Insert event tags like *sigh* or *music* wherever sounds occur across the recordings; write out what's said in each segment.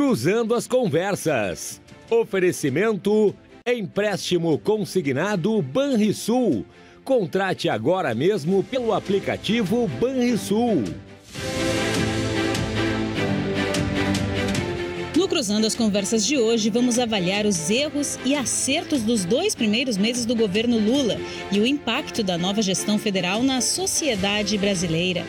Cruzando as Conversas. Oferecimento Empréstimo consignado Banrisul. Contrate agora mesmo pelo aplicativo Banrisul. No Cruzando as Conversas de hoje, vamos avaliar os erros e acertos dos dois primeiros meses do governo Lula e o impacto da nova gestão federal na sociedade brasileira.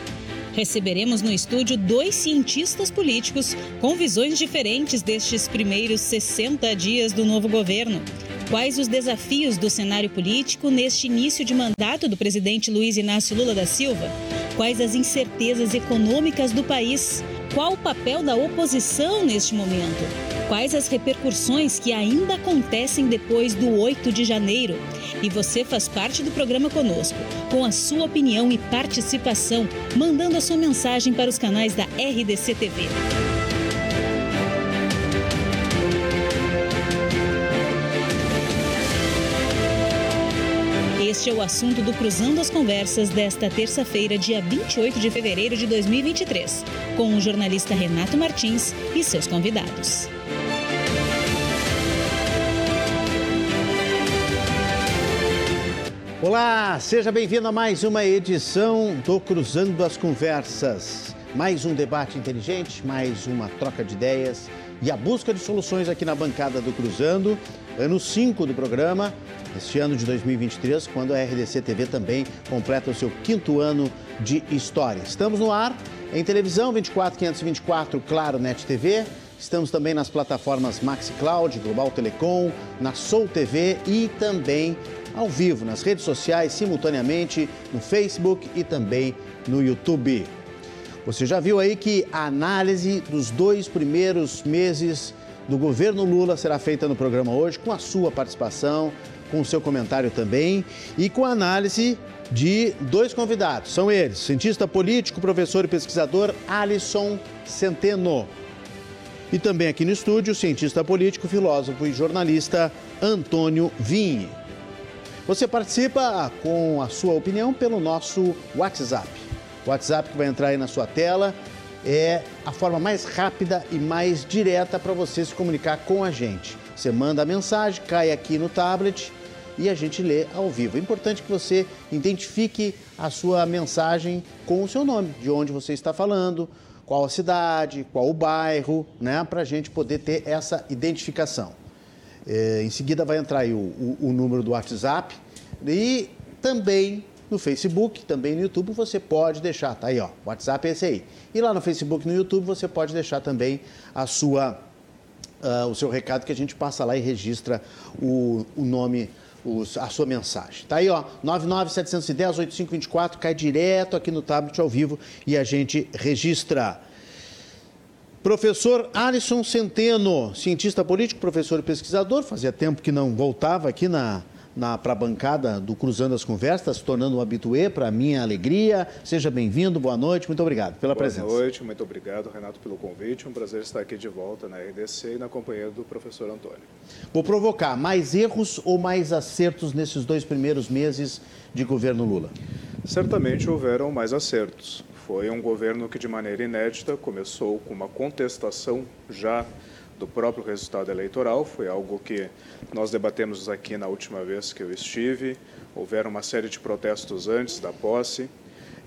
Receberemos no estúdio dois cientistas políticos com visões diferentes destes primeiros 60 dias do novo governo. Quais os desafios do cenário político neste início de mandato do presidente Luiz Inácio Lula da Silva? Quais as incertezas econômicas do país? Qual o papel da oposição neste momento? Quais as repercussões que ainda acontecem depois do 8 de janeiro? E você faz parte do programa conosco, com a sua opinião e participação, mandando a sua mensagem para os canais da RDC TV. Este é o assunto do Cruzando as Conversas desta terça-feira, dia 28 de fevereiro de 2023, com o jornalista Renato Martins e seus convidados. Olá, seja bem-vindo a mais uma edição do Cruzando as Conversas. Mais um debate inteligente, mais uma troca de ideias e a busca de soluções aqui na bancada do Cruzando, ano 5 do programa, este ano de 2023, quando a RDC TV também completa o seu quinto ano de história. Estamos no ar, em televisão 24524, Claro Net TV. Estamos também nas plataformas Maxi Cloud, Global Telecom, na Soul TV e também ao vivo nas redes sociais, simultaneamente no Facebook e também no YouTube. Você já viu aí que a análise dos dois primeiros meses do governo Lula será feita no programa hoje, com a sua participação, com o seu comentário também e com a análise de dois convidados. São eles, cientista político, professor e pesquisador Alisson Centeno. E também aqui no estúdio, cientista político, filósofo e jornalista Antônio Vinhe. Você participa com a sua opinião pelo nosso WhatsApp. O WhatsApp que vai entrar aí na sua tela é a forma mais rápida e mais direta para você se comunicar com a gente. Você manda a mensagem, cai aqui no tablet e a gente lê ao vivo. É importante que você identifique a sua mensagem com o seu nome, de onde você está falando, qual a cidade, qual o bairro, né, para a gente poder ter essa identificação. É, em seguida vai entrar aí o, o, o número do WhatsApp e também no Facebook, também no YouTube, você pode deixar, tá aí, ó, WhatsApp é esse aí. E lá no Facebook, no YouTube, você pode deixar também a sua, uh, o seu recado que a gente passa lá e registra o, o nome, os, a sua mensagem. Tá aí, ó, 99710-8524, cai direto aqui no tablet ao vivo e a gente registra. Professor Alisson Centeno, cientista político, professor e pesquisador, fazia tempo que não voltava aqui na, para a bancada do Cruzando as Conversas, se tornando um habituê para minha alegria. Seja bem-vindo, boa noite, muito obrigado pela boa presença. Boa noite, muito obrigado, Renato, pelo convite. Um prazer estar aqui de volta na RDC e na companhia do professor Antônio. Vou provocar mais erros ou mais acertos nesses dois primeiros meses de governo Lula? Certamente houveram mais acertos. Foi um governo que, de maneira inédita, começou com uma contestação já do próprio resultado eleitoral. Foi algo que nós debatemos aqui na última vez que eu estive. Houveram uma série de protestos antes da posse.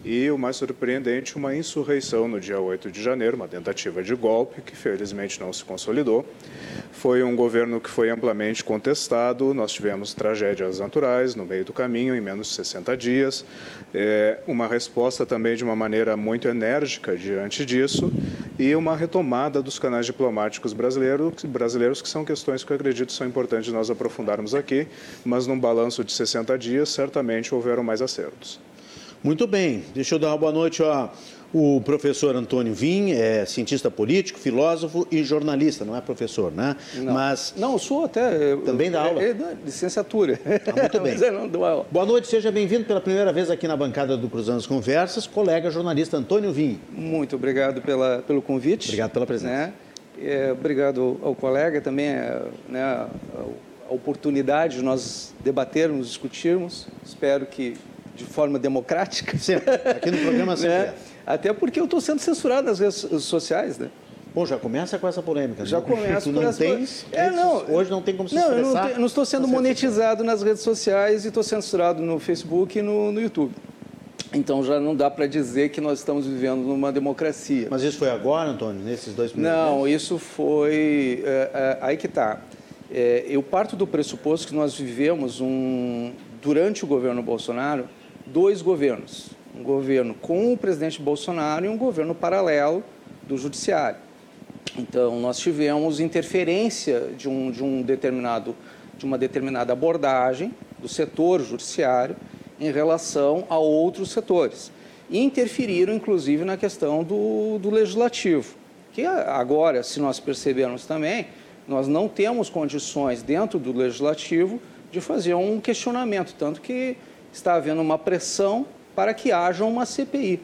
E o mais surpreendente, uma insurreição no dia 8 de janeiro, uma tentativa de golpe que felizmente não se consolidou. Foi um governo que foi amplamente contestado, nós tivemos tragédias naturais no meio do caminho, em menos de 60 dias. É, uma resposta também de uma maneira muito enérgica diante disso e uma retomada dos canais diplomáticos brasileiros, brasileiros que são questões que eu acredito são importantes nós aprofundarmos aqui, mas num balanço de 60 dias, certamente houveram mais acertos. Muito bem, deixa eu dar uma boa noite ó, o professor Antônio Vim, é cientista político, filósofo e jornalista, não é professor, né? Não, Mas não sou até também dá aula. É, é, licenciatura. Ah, muito bem. *laughs* Boa noite, seja bem-vindo pela primeira vez aqui na bancada do Cruzando as Conversas, colega jornalista Antônio Vim. Muito obrigado pela, pelo convite. Obrigado pela presença. Né? É, obrigado ao colega também, é, né, a oportunidade de nós debatermos, discutirmos. Espero que de forma democrática. Sempre. Aqui no programa *laughs* sempre. né? Até porque eu estou sendo censurado nas redes sociais, né? Bom, já começa com essa polêmica. Já começa com essa polêmica. É, não, hoje não tem como se não, expressar. Eu não, te, não estou sendo monetizado nas redes sociais e estou censurado no Facebook e no, no YouTube. Então já não dá para dizer que nós estamos vivendo numa democracia. Mas isso foi agora, Antônio, nesses dois primeiros Não, meses? isso foi. É, é, aí que está. É, eu parto do pressuposto que nós vivemos um, durante o governo Bolsonaro dois governos. Um governo com o presidente Bolsonaro e um governo paralelo do judiciário. Então, nós tivemos interferência de, um, de, um determinado, de uma determinada abordagem do setor judiciário em relação a outros setores. E interferiram, inclusive, na questão do, do legislativo, que agora, se nós percebermos também, nós não temos condições dentro do legislativo de fazer um questionamento, tanto que está havendo uma pressão para que haja uma CPI.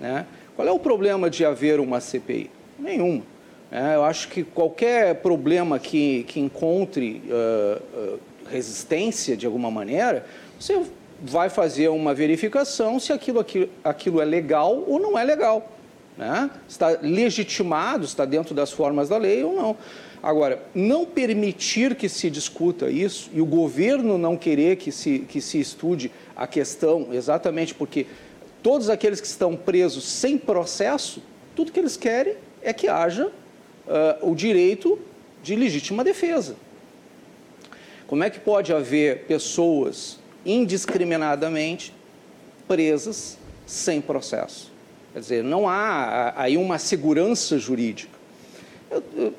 Né? Qual é o problema de haver uma CPI? Nenhum. É, eu acho que qualquer problema que, que encontre uh, uh, resistência de alguma maneira, você vai fazer uma verificação se aquilo, aquilo, aquilo é legal ou não é legal. Né? Está legitimado, está dentro das formas da lei ou não. Agora, não permitir que se discuta isso e o governo não querer que se, que se estude a questão, exatamente porque todos aqueles que estão presos sem processo, tudo que eles querem é que haja uh, o direito de legítima defesa. Como é que pode haver pessoas indiscriminadamente presas sem processo? Quer dizer, não há aí uma segurança jurídica. Eu, eu,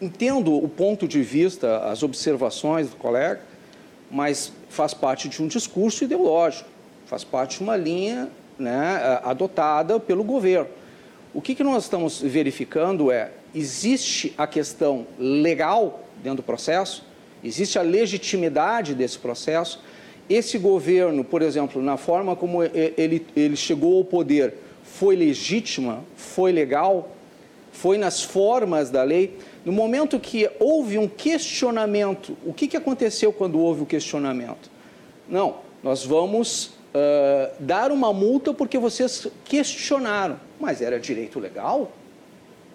entendo o ponto de vista, as observações do colega, mas faz parte de um discurso ideológico, faz parte de uma linha né, adotada pelo governo. O que, que nós estamos verificando é, existe a questão legal dentro do processo, existe a legitimidade desse processo. Esse governo, por exemplo, na forma como ele, ele chegou ao poder, foi legítima, foi legal, foi nas formas da lei. No momento que houve um questionamento, o que, que aconteceu quando houve o questionamento? Não, nós vamos uh, dar uma multa porque vocês questionaram. Mas era direito legal?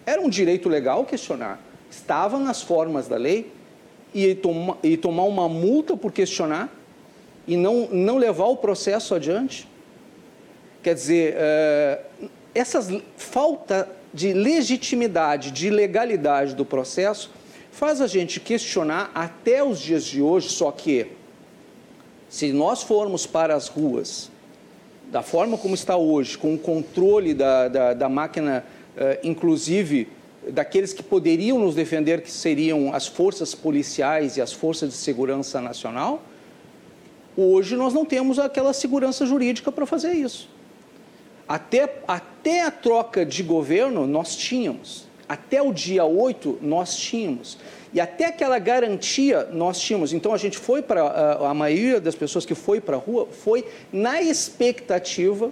Era um direito legal questionar. Estava nas formas da lei e, toma, e tomar uma multa por questionar e não, não levar o processo adiante? Quer dizer, uh, essas falta de legitimidade, de legalidade do processo, faz a gente questionar até os dias de hoje, só que se nós formos para as ruas da forma como está hoje, com o controle da, da, da máquina, uh, inclusive daqueles que poderiam nos defender, que seriam as forças policiais e as forças de segurança nacional, hoje nós não temos aquela segurança jurídica para fazer isso. Até, até a troca de governo nós tínhamos. Até o dia 8 nós tínhamos. E até aquela garantia nós tínhamos. Então a gente foi para. A, a maioria das pessoas que foi para a rua foi na expectativa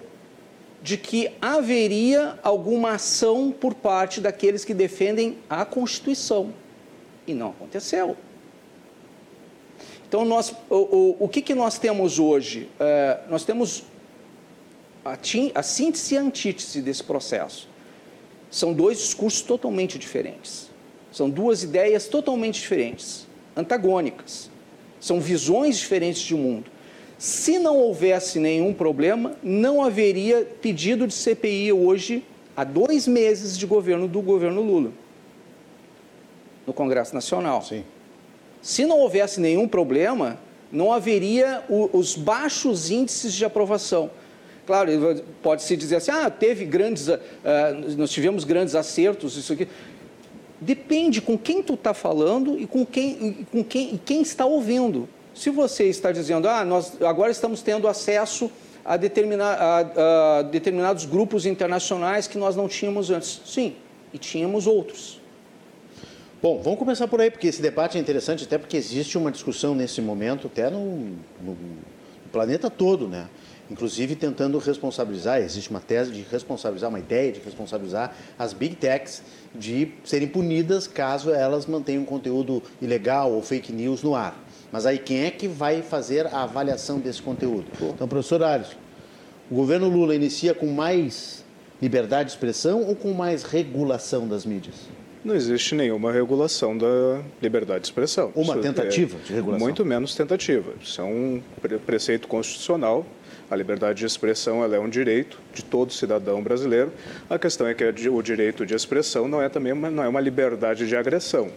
de que haveria alguma ação por parte daqueles que defendem a Constituição. E não aconteceu. Então, nós, o, o, o que, que nós temos hoje? É, nós temos a, a síntese e a antítese desse processo. São dois discursos totalmente diferentes. São duas ideias totalmente diferentes, antagônicas. São visões diferentes de mundo. Se não houvesse nenhum problema, não haveria pedido de CPI hoje, há dois meses de governo do governo Lula, no Congresso Nacional. Sim. Se não houvesse nenhum problema, não haveria o, os baixos índices de aprovação. Claro, pode-se dizer assim, ah, teve grandes, uh, nós tivemos grandes acertos, isso aqui. Depende com quem tu está falando e com quem, com quem, e quem está ouvindo. Se você está dizendo, ah, nós agora estamos tendo acesso a, determina, a, a determinados grupos internacionais que nós não tínhamos antes. Sim, e tínhamos outros. Bom, vamos começar por aí, porque esse debate é interessante, até porque existe uma discussão nesse momento, até no, no planeta todo, né? Inclusive tentando responsabilizar, existe uma tese de responsabilizar, uma ideia de responsabilizar as big techs de serem punidas caso elas mantenham conteúdo ilegal ou fake news no ar. Mas aí quem é que vai fazer a avaliação desse conteúdo? Então, professor Arias, o governo Lula inicia com mais liberdade de expressão ou com mais regulação das mídias? Não existe nenhuma regulação da liberdade de expressão. Uma Isso é tentativa é de regulação? Muito menos tentativa. Isso é um preceito constitucional. A liberdade de expressão é um direito de todo cidadão brasileiro. A questão é que o direito de expressão não é também uma, não é uma liberdade de agressão.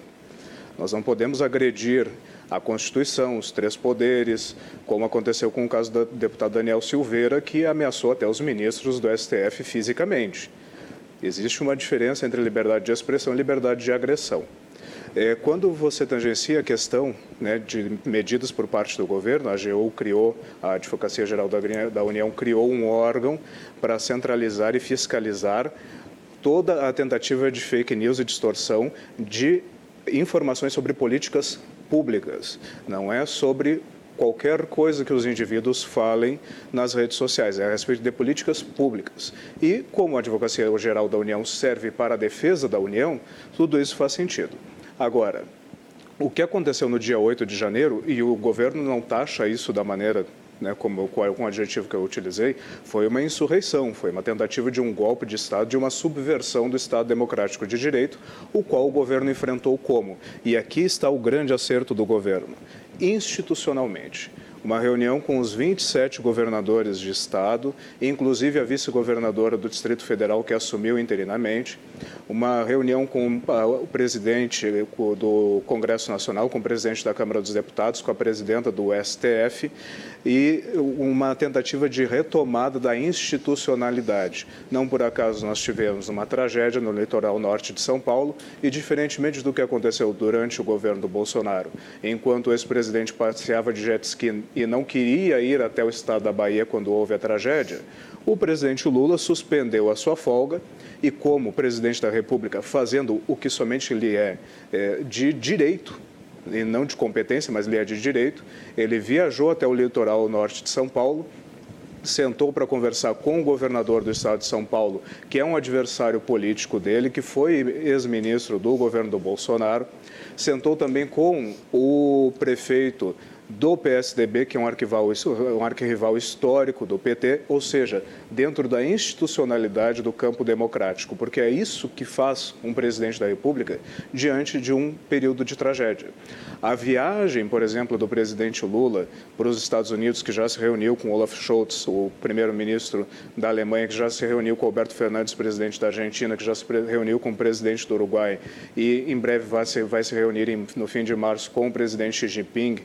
Nós não podemos agredir a Constituição, os três poderes, como aconteceu com o caso do deputado Daniel Silveira, que ameaçou até os ministros do STF fisicamente. Existe uma diferença entre liberdade de expressão e liberdade de agressão. É, quando você tangencia a questão né, de medidas por parte do governo, a AGU criou, a Advocacia Geral da União criou um órgão para centralizar e fiscalizar toda a tentativa de fake news e distorção de informações sobre políticas públicas. Não é sobre qualquer coisa que os indivíduos falem nas redes sociais, é a respeito de políticas públicas. E como a Advocacia Geral da União serve para a defesa da União, tudo isso faz sentido. Agora, o que aconteceu no dia 8 de janeiro, e o governo não taxa isso da maneira né, como com o adjetivo que eu utilizei, foi uma insurreição, foi uma tentativa de um golpe de Estado, de uma subversão do Estado democrático de direito, o qual o governo enfrentou como? E aqui está o grande acerto do governo institucionalmente. Uma reunião com os 27 governadores de estado, inclusive a vice-governadora do Distrito Federal que assumiu interinamente, uma reunião com ah, o presidente do Congresso Nacional, com o presidente da Câmara dos Deputados, com a presidenta do STF e uma tentativa de retomada da institucionalidade. Não por acaso nós tivemos uma tragédia no litoral norte de São Paulo e, diferentemente do que aconteceu durante o governo do Bolsonaro, enquanto o ex-presidente passeava de jet ski e não queria ir até o estado da Bahia quando houve a tragédia, o presidente Lula suspendeu a sua folga e, como presidente da República, fazendo o que somente lhe é, é de direito, e não de competência, mas lhe é de direito, ele viajou até o litoral norte de São Paulo, sentou para conversar com o governador do estado de São Paulo, que é um adversário político dele, que foi ex-ministro do governo do Bolsonaro, sentou também com o prefeito do PSDB, que é um arquival, um arquirrival histórico do PT, ou seja, dentro da institucionalidade do campo democrático, porque é isso que faz um presidente da República diante de um período de tragédia. A viagem, por exemplo, do presidente Lula para os Estados Unidos, que já se reuniu com Olaf Scholz, o primeiro-ministro da Alemanha, que já se reuniu com Alberto Fernandes, presidente da Argentina, que já se reuniu com o presidente do Uruguai e em breve vai se, vai se reunir no fim de março com o presidente Xi Jinping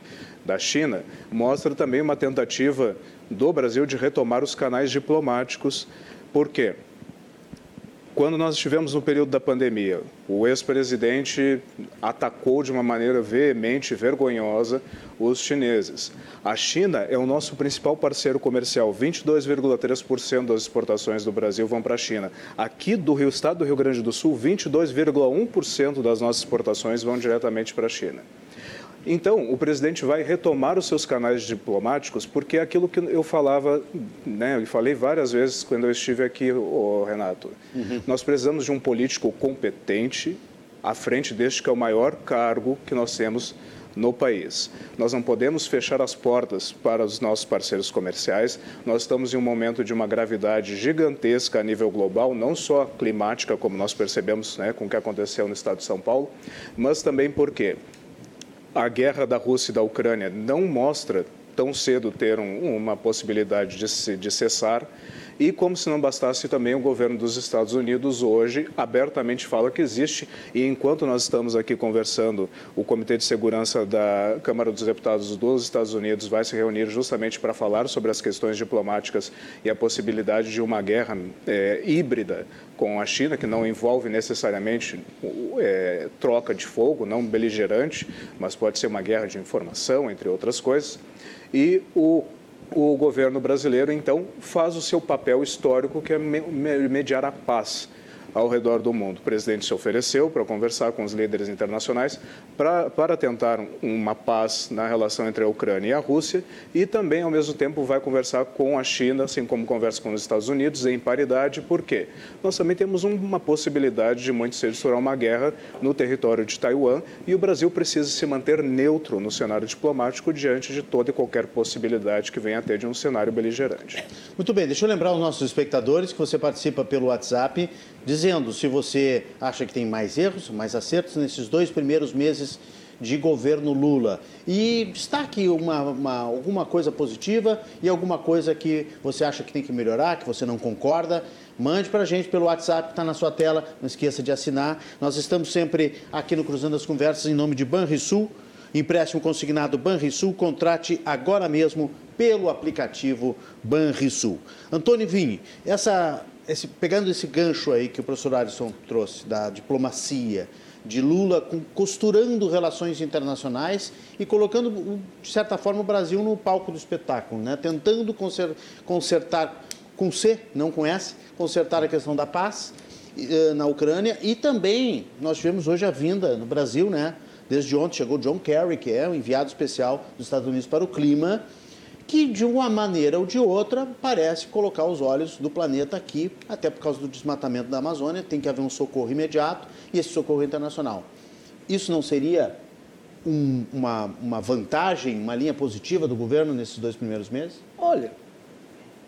da China, mostra também uma tentativa do Brasil de retomar os canais diplomáticos. Por quê? Quando nós estivemos no período da pandemia, o ex-presidente atacou de uma maneira veemente, vergonhosa, os chineses. A China é o nosso principal parceiro comercial. 22,3% das exportações do Brasil vão para a China. Aqui do Rio, estado do Rio Grande do Sul, 22,1% das nossas exportações vão diretamente para a China. Então, o presidente vai retomar os seus canais diplomáticos, porque é aquilo que eu falava, né, e falei várias vezes quando eu estive aqui, oh, Renato. Uhum. Nós precisamos de um político competente à frente deste que é o maior cargo que nós temos no país. Nós não podemos fechar as portas para os nossos parceiros comerciais. Nós estamos em um momento de uma gravidade gigantesca a nível global, não só climática, como nós percebemos né, com o que aconteceu no estado de São Paulo, mas também porque a guerra da Rússia e da Ucrânia não mostra tão cedo ter um, uma possibilidade de, de cessar. E como se não bastasse também o governo dos Estados Unidos hoje abertamente fala que existe e enquanto nós estamos aqui conversando, o Comitê de Segurança da Câmara dos Deputados dos Estados Unidos vai se reunir justamente para falar sobre as questões diplomáticas e a possibilidade de uma guerra é, híbrida com a China, que não envolve necessariamente é, troca de fogo, não beligerante, mas pode ser uma guerra de informação, entre outras coisas. E o o governo brasileiro, então, faz o seu papel histórico, que é mediar a paz. Ao redor do mundo. O presidente se ofereceu para conversar com os líderes internacionais pra, para tentar uma paz na relação entre a Ucrânia e a Rússia e também, ao mesmo tempo, vai conversar com a China, assim como conversa com os Estados Unidos, em paridade. Por quê? Nós também temos uma possibilidade de muito cedo estourar uma guerra no território de Taiwan e o Brasil precisa se manter neutro no cenário diplomático diante de toda e qualquer possibilidade que venha a ter de um cenário beligerante. Muito bem, deixa eu lembrar aos nossos espectadores que você participa pelo WhatsApp dizendo se você acha que tem mais erros, mais acertos nesses dois primeiros meses de governo Lula. E destaque uma, uma, alguma coisa positiva e alguma coisa que você acha que tem que melhorar, que você não concorda. Mande para a gente pelo WhatsApp que está na sua tela. Não esqueça de assinar. Nós estamos sempre aqui no Cruzando as Conversas em nome de Banrisul. Empréstimo consignado Banrisul. Contrate agora mesmo pelo aplicativo Banrisul. Antônio Vini, essa, esse, pegando esse gancho aí que o professor Alisson trouxe da diplomacia, de Lula costurando relações internacionais e colocando, de certa forma, o Brasil no palco do espetáculo, né? tentando consertar com C, não com S, consertar a questão da paz eh, na Ucrânia e também nós tivemos hoje a vinda no Brasil, né? Desde ontem chegou John Kerry, que é o enviado especial dos Estados Unidos para o clima, que de uma maneira ou de outra parece colocar os olhos do planeta aqui, até por causa do desmatamento da Amazônia, tem que haver um socorro imediato e esse socorro internacional. Isso não seria um, uma, uma vantagem, uma linha positiva do governo nesses dois primeiros meses? Olha,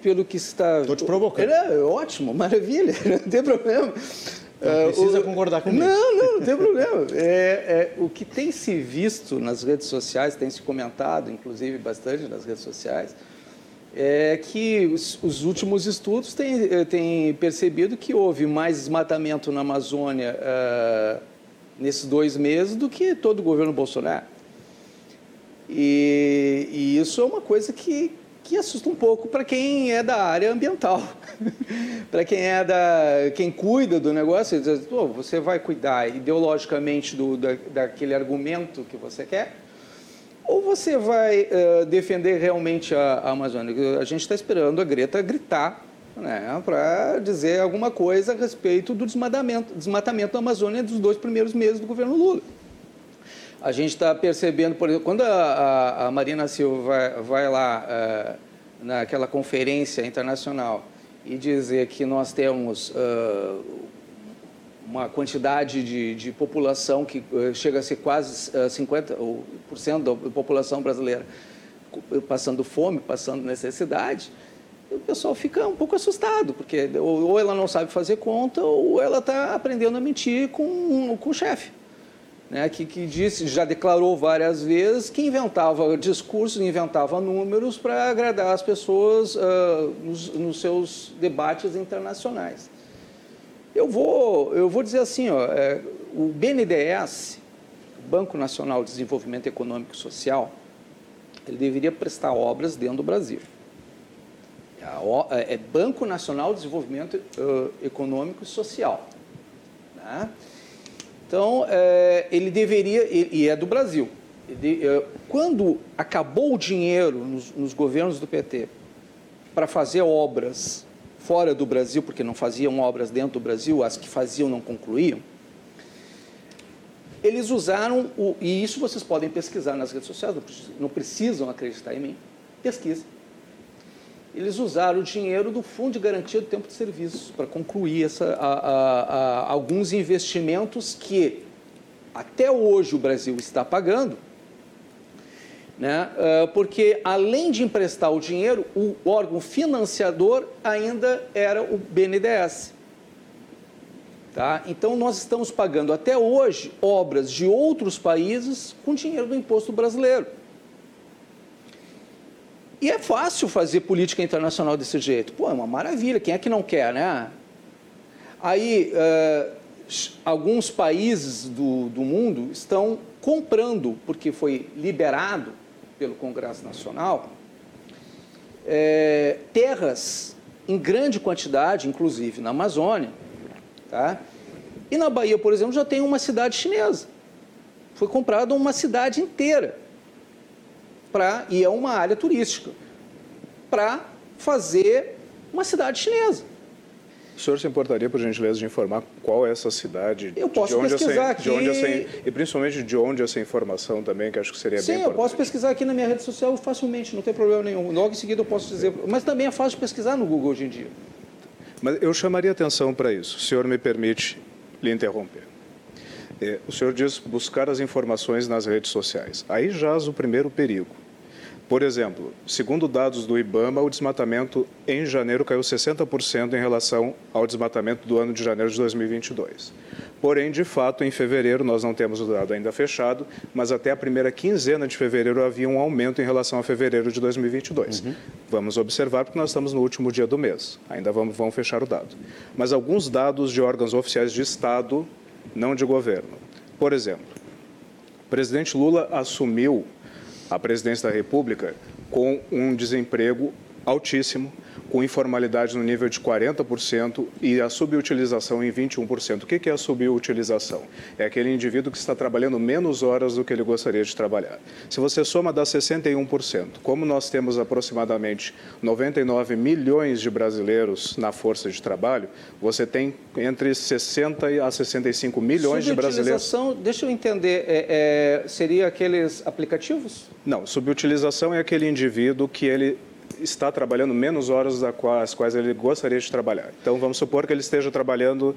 pelo que está. Estou te provocando. É, ótimo, maravilha, *laughs* não tem problema. Não precisa uh, concordar comigo. Não, não, não tem problema. *laughs* É, é, o que tem se visto nas redes sociais, tem se comentado, inclusive, bastante nas redes sociais, é que os, os últimos estudos têm, eh, têm, percebido que houve mais desmatamento na Amazônia uh, nesses dois meses do que todo o governo Bolsonaro. E, e isso é uma coisa que, que assusta um pouco para quem é da área ambiental, *laughs* para quem é da quem cuida do negócio, diz, oh, você vai cuidar ideologicamente do, da, daquele argumento que você quer, ou você vai uh, defender realmente a, a, Amazônia? A gente está esperando a Greta gritar né, para dizer alguma coisa a respeito do desmatamento, desmatamento da Amazônia dos dois primeiros meses do governo Lula. A gente está percebendo, por exemplo, quando a, a, a Marina Silva vai, vai lá uh, naquela conferência internacional e dizer que nós temos uh, uma quantidade de, de população que uh, chega a ser quase uh, 50% da população brasileira passando fome, passando necessidade, o pessoal fica um pouco assustado, porque ou ela não sabe fazer conta ou ela está aprendendo a mentir com, com o chefe né, que, que disse, já declarou várias vezes que inventava discursos, inventava números para agradar as pessoas uh, nos, nos, seus debates internacionais. Eu vou, eu vou dizer assim, ó, é, o BNDES, Banco Nacional de Desenvolvimento Econômico e Social, ele deveria prestar obras dentro do Brasil. É, é Banco Nacional de Desenvolvimento uh, Econômico e Social. Né? Então, é, ele deveria, e é do Brasil, é, quando acabou o dinheiro nos, nos governos do PT para fazer obras fora do Brasil, porque não faziam obras dentro do Brasil, as que faziam não concluíam, eles usaram, o, e isso vocês podem pesquisar nas redes sociais, não precisam acreditar em mim, pesquisa eles usaram o dinheiro do Fundo de Garantia do Tempo de Serviço para concluir essa, a, a, a, alguns investimentos que até hoje o Brasil está pagando, né? Ah, porque além de emprestar o dinheiro, o órgão financiador ainda era o BNDES. Tá? Então, nós estamos pagando até hoje obras de outros países com dinheiro do imposto brasileiro. E é fácil fazer política internacional desse jeito. Pô, é uma maravilha, quem é que não quer, né? Aí, uh, alguns países do, do mundo estão comprando, porque foi liberado pelo Congresso Nacional, é, terras em grande quantidade, inclusive na Amazônia. Tá? E na Bahia, por exemplo, já tem uma cidade chinesa. Foi comprada uma cidade inteira para e é uma área turística para fazer uma cidade chinesa. senhor se importaria, por gentileza, de informar qual é essa cidade? Eu posso de onde pesquisar essa, aqui. De onde essa, e principalmente de onde essa informação também, que acho que seria Sim, bem eu posso importante. pesquisar aqui na minha rede social facilmente, não tem problema nenhum. Logo em seguida eu posso dizer. Mas também é fácil pesquisar no Google hoje em dia. Mas eu chamaria atenção para isso, o senhor me permite lhe interromper. É, o senhor diz buscar as informações nas redes sociais. Aí jaz o primeiro perigo. Por exemplo, segundo dados do IBAMA, o desmatamento em janeiro caiu 60% em relação ao desmatamento do ano de janeiro de 2022. Porém, de fato, em fevereiro, nós não temos o dado ainda fechado, mas até a primeira quinzena de fevereiro havia um aumento em relação a fevereiro de 2022. Vamos observar, porque nós estamos no último dia do mês. Ainda vamos, vamos fechar o dado. Mas alguns dados de órgãos oficiais de Estado, não de governo. Por exemplo, o presidente Lula assumiu a presidência da República com um desemprego altíssimo, com informalidade no nível de 40% e a subutilização em 21%. O que é a subutilização? É aquele indivíduo que está trabalhando menos horas do que ele gostaria de trabalhar. Se você soma dá 61%, como nós temos aproximadamente 99 milhões de brasileiros na força de trabalho, você tem entre 60 a 65 milhões de brasileiros. Subutilização, deixa eu entender, é, é, seria aqueles aplicativos? Não, subutilização é aquele indivíduo que ele está trabalhando menos horas das quais ele gostaria de trabalhar. Então, vamos supor que ele esteja trabalhando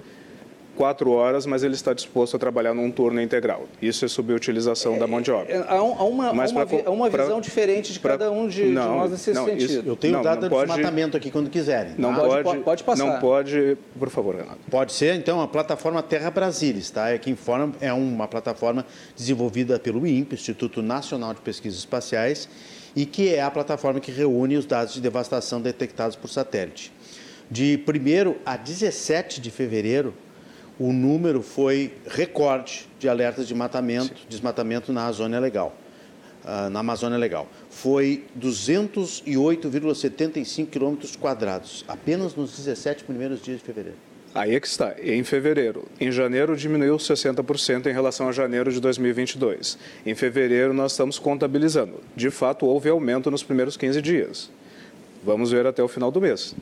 quatro horas, mas ele está disposto a trabalhar num turno integral. Isso é subutilização é, da mão de obra. É, há, uma, mas há uma, pra, uma visão pra, diferente de pra, cada um de, não, de, nós nesse não, sentido. Isso, eu tenho não, data de desmatamento aqui quando quiserem. Não tá? pode, pode, pode passar. Não pode, por favor, Renato. Pode ser, então, a plataforma Terra Brasilis, tá? É que informa, é uma plataforma desenvolvida pelo INPE, Instituto Nacional de Pesquisas Espaciais, e que é a plataforma que reúne os dados de devastação detectados por satélite. De 1 a 17 de fevereiro, o número foi recorde de alertas de matamento, Sim. desmatamento na Amazônia Legal. Uh, na Amazônia Legal. Foi 208,75 quilômetros quadrados, apenas nos 17 primeiros dias de fevereiro. Aí é que está, em fevereiro. Em janeiro diminuiu 60% em relação a janeiro de 2022. Em fevereiro nós estamos contabilizando. De fato, houve aumento nos primeiros 15 dias. Vamos ver até o final do mês.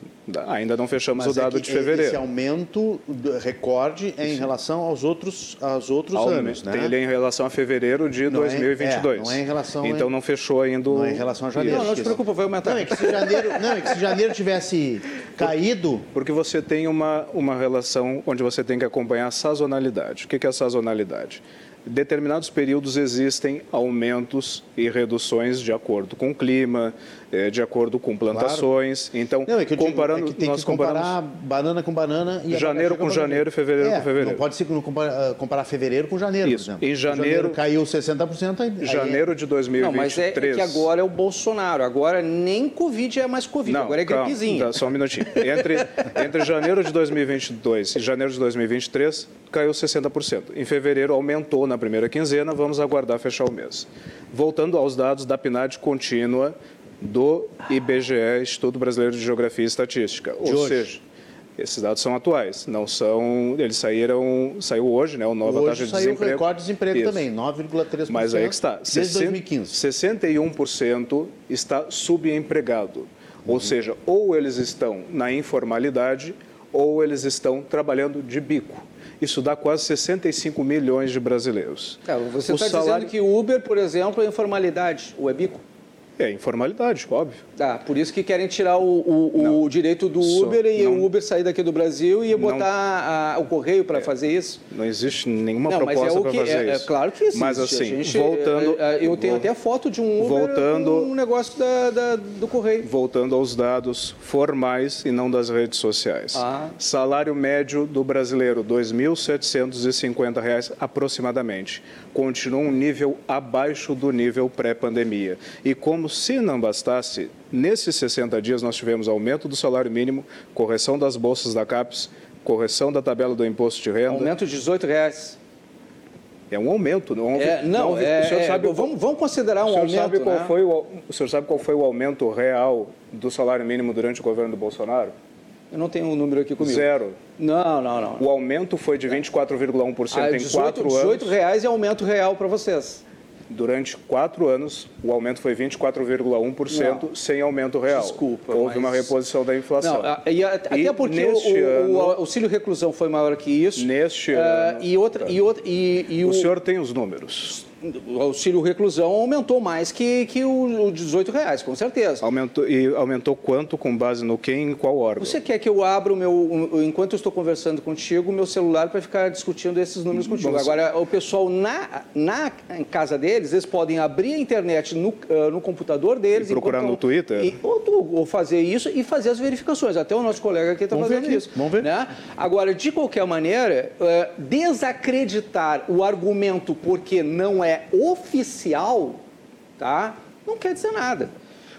Ainda não fechamos Mas o dado é de fevereiro. Esse aumento recorde é em Sim. relação aos outros, aos outros anos, né? Tem ele em relação a fevereiro de não 2022. É, é, não é em relação Então não fechou ainda. Não é em relação a janeiro. Não, não se preocupa, vai aumentar. Não, é que se janeiro, não, é que se janeiro tivesse caído. Porque você tem uma, uma relação onde você tem que acompanhar a sazonalidade. O que é a sazonalidade? determinados períodos existem aumentos e reduções de acordo com o clima, é, de acordo com plantações. Claro. Então, não, é que comparando, digo, é que tem nós que comparar banana com banana e janeiro com janeiro e fevereiro é, com fevereiro. Não pode ser comparar, ah, comparar fevereiro com janeiro, Isso. por exemplo. Em janeiro, janeiro caiu 60%. Aí, janeiro de 2023. Não, mas é, é, que agora é o Bolsonaro. Agora nem Covid é mais Covid, não, agora é calma, gripezinha. Tá, só um minutinho. Entre, entre janeiro de 2022 e janeiro de 2023, caiu 60%. Em fevereiro aumentou na primeira quinzena, vamos aguardar fechar o mês. Voltando aos dados da PNAD contínua, do IBGE, Instituto Brasileiro de Geografia e Estatística. De Ou hoje. seja, esses dados são atuais, não são. Eles saíram. Saiu hoje, né? O nova hoje taxa de saiu desemprego. o recorde de desemprego Isso. também, 9,3%. Mas aí que está. Desde 2015. 61% está subempregado. Uhum. Ou seja, ou eles estão na informalidade ou eles estão trabalhando de bico. Isso dá quase 65 milhões de brasileiros. É, você está salário... dizendo que o Uber, por exemplo, é informalidade, ou é bico? É informalidade, óbvio. Ah, por isso que querem tirar o, o, o direito do Uber e não, o Uber sair daqui do Brasil e botar a, o correio para é, fazer isso. Não existe nenhuma não, proposta é para fazer é, isso. É claro que existe. Mas assim, gente, voltando... É, eu tenho até foto de um Uber voltando, um negócio da, da, do correio. Voltando aos dados formais e não das redes sociais. Ah. Salário médio do brasileiro, R$ 2.750 aproximadamente. Continua um nível abaixo do nível pré-pandemia. E como se não bastasse, nesses 60 dias nós tivemos aumento do salário mínimo, correção das bolsas da CAPES, correção da tabela do imposto de renda. Aumento de 18 reais. É um aumento, não, é, não, não é, o senhor sabe, é, vamos, vamos considerar um o aumento. Sabe qual né? foi o, o senhor sabe qual foi o aumento real do salário mínimo durante o governo do Bolsonaro? Eu não tenho o um número aqui comigo. Zero. Não, não, não. O aumento foi de 24,1% ah, em 4 anos. 18 reais é aumento real para vocês. Durante quatro anos, o aumento foi 24,1% sem aumento real. Desculpa. Houve mas... uma reposição da inflação. Não, e, até porque o, ano, o, auxílio reclusão foi maior que isso. Neste uh, ano. E outra, e outra, e, e o, o senhor tem os números o auxílio reclusão aumentou mais que, que o, o 18 reais, com certeza. Aumentou, e aumentou quanto com base no que em qual órgão? Você quer que eu abra o meu, enquanto eu estou conversando contigo, o meu celular para ficar discutindo esses números contigo. Vamos... Agora, o pessoal na, na casa deles, eles podem abrir a internet no, uh, no computador deles. E procurar no Twitter? E, ou, ou, fazer isso e fazer as verificações. Até o nosso colega aqui está fazendo isso. Vamos ver. Né? Agora, de qualquer maneira, uh, desacreditar o argumento porque não é oficial, tá? Não quer dizer nada.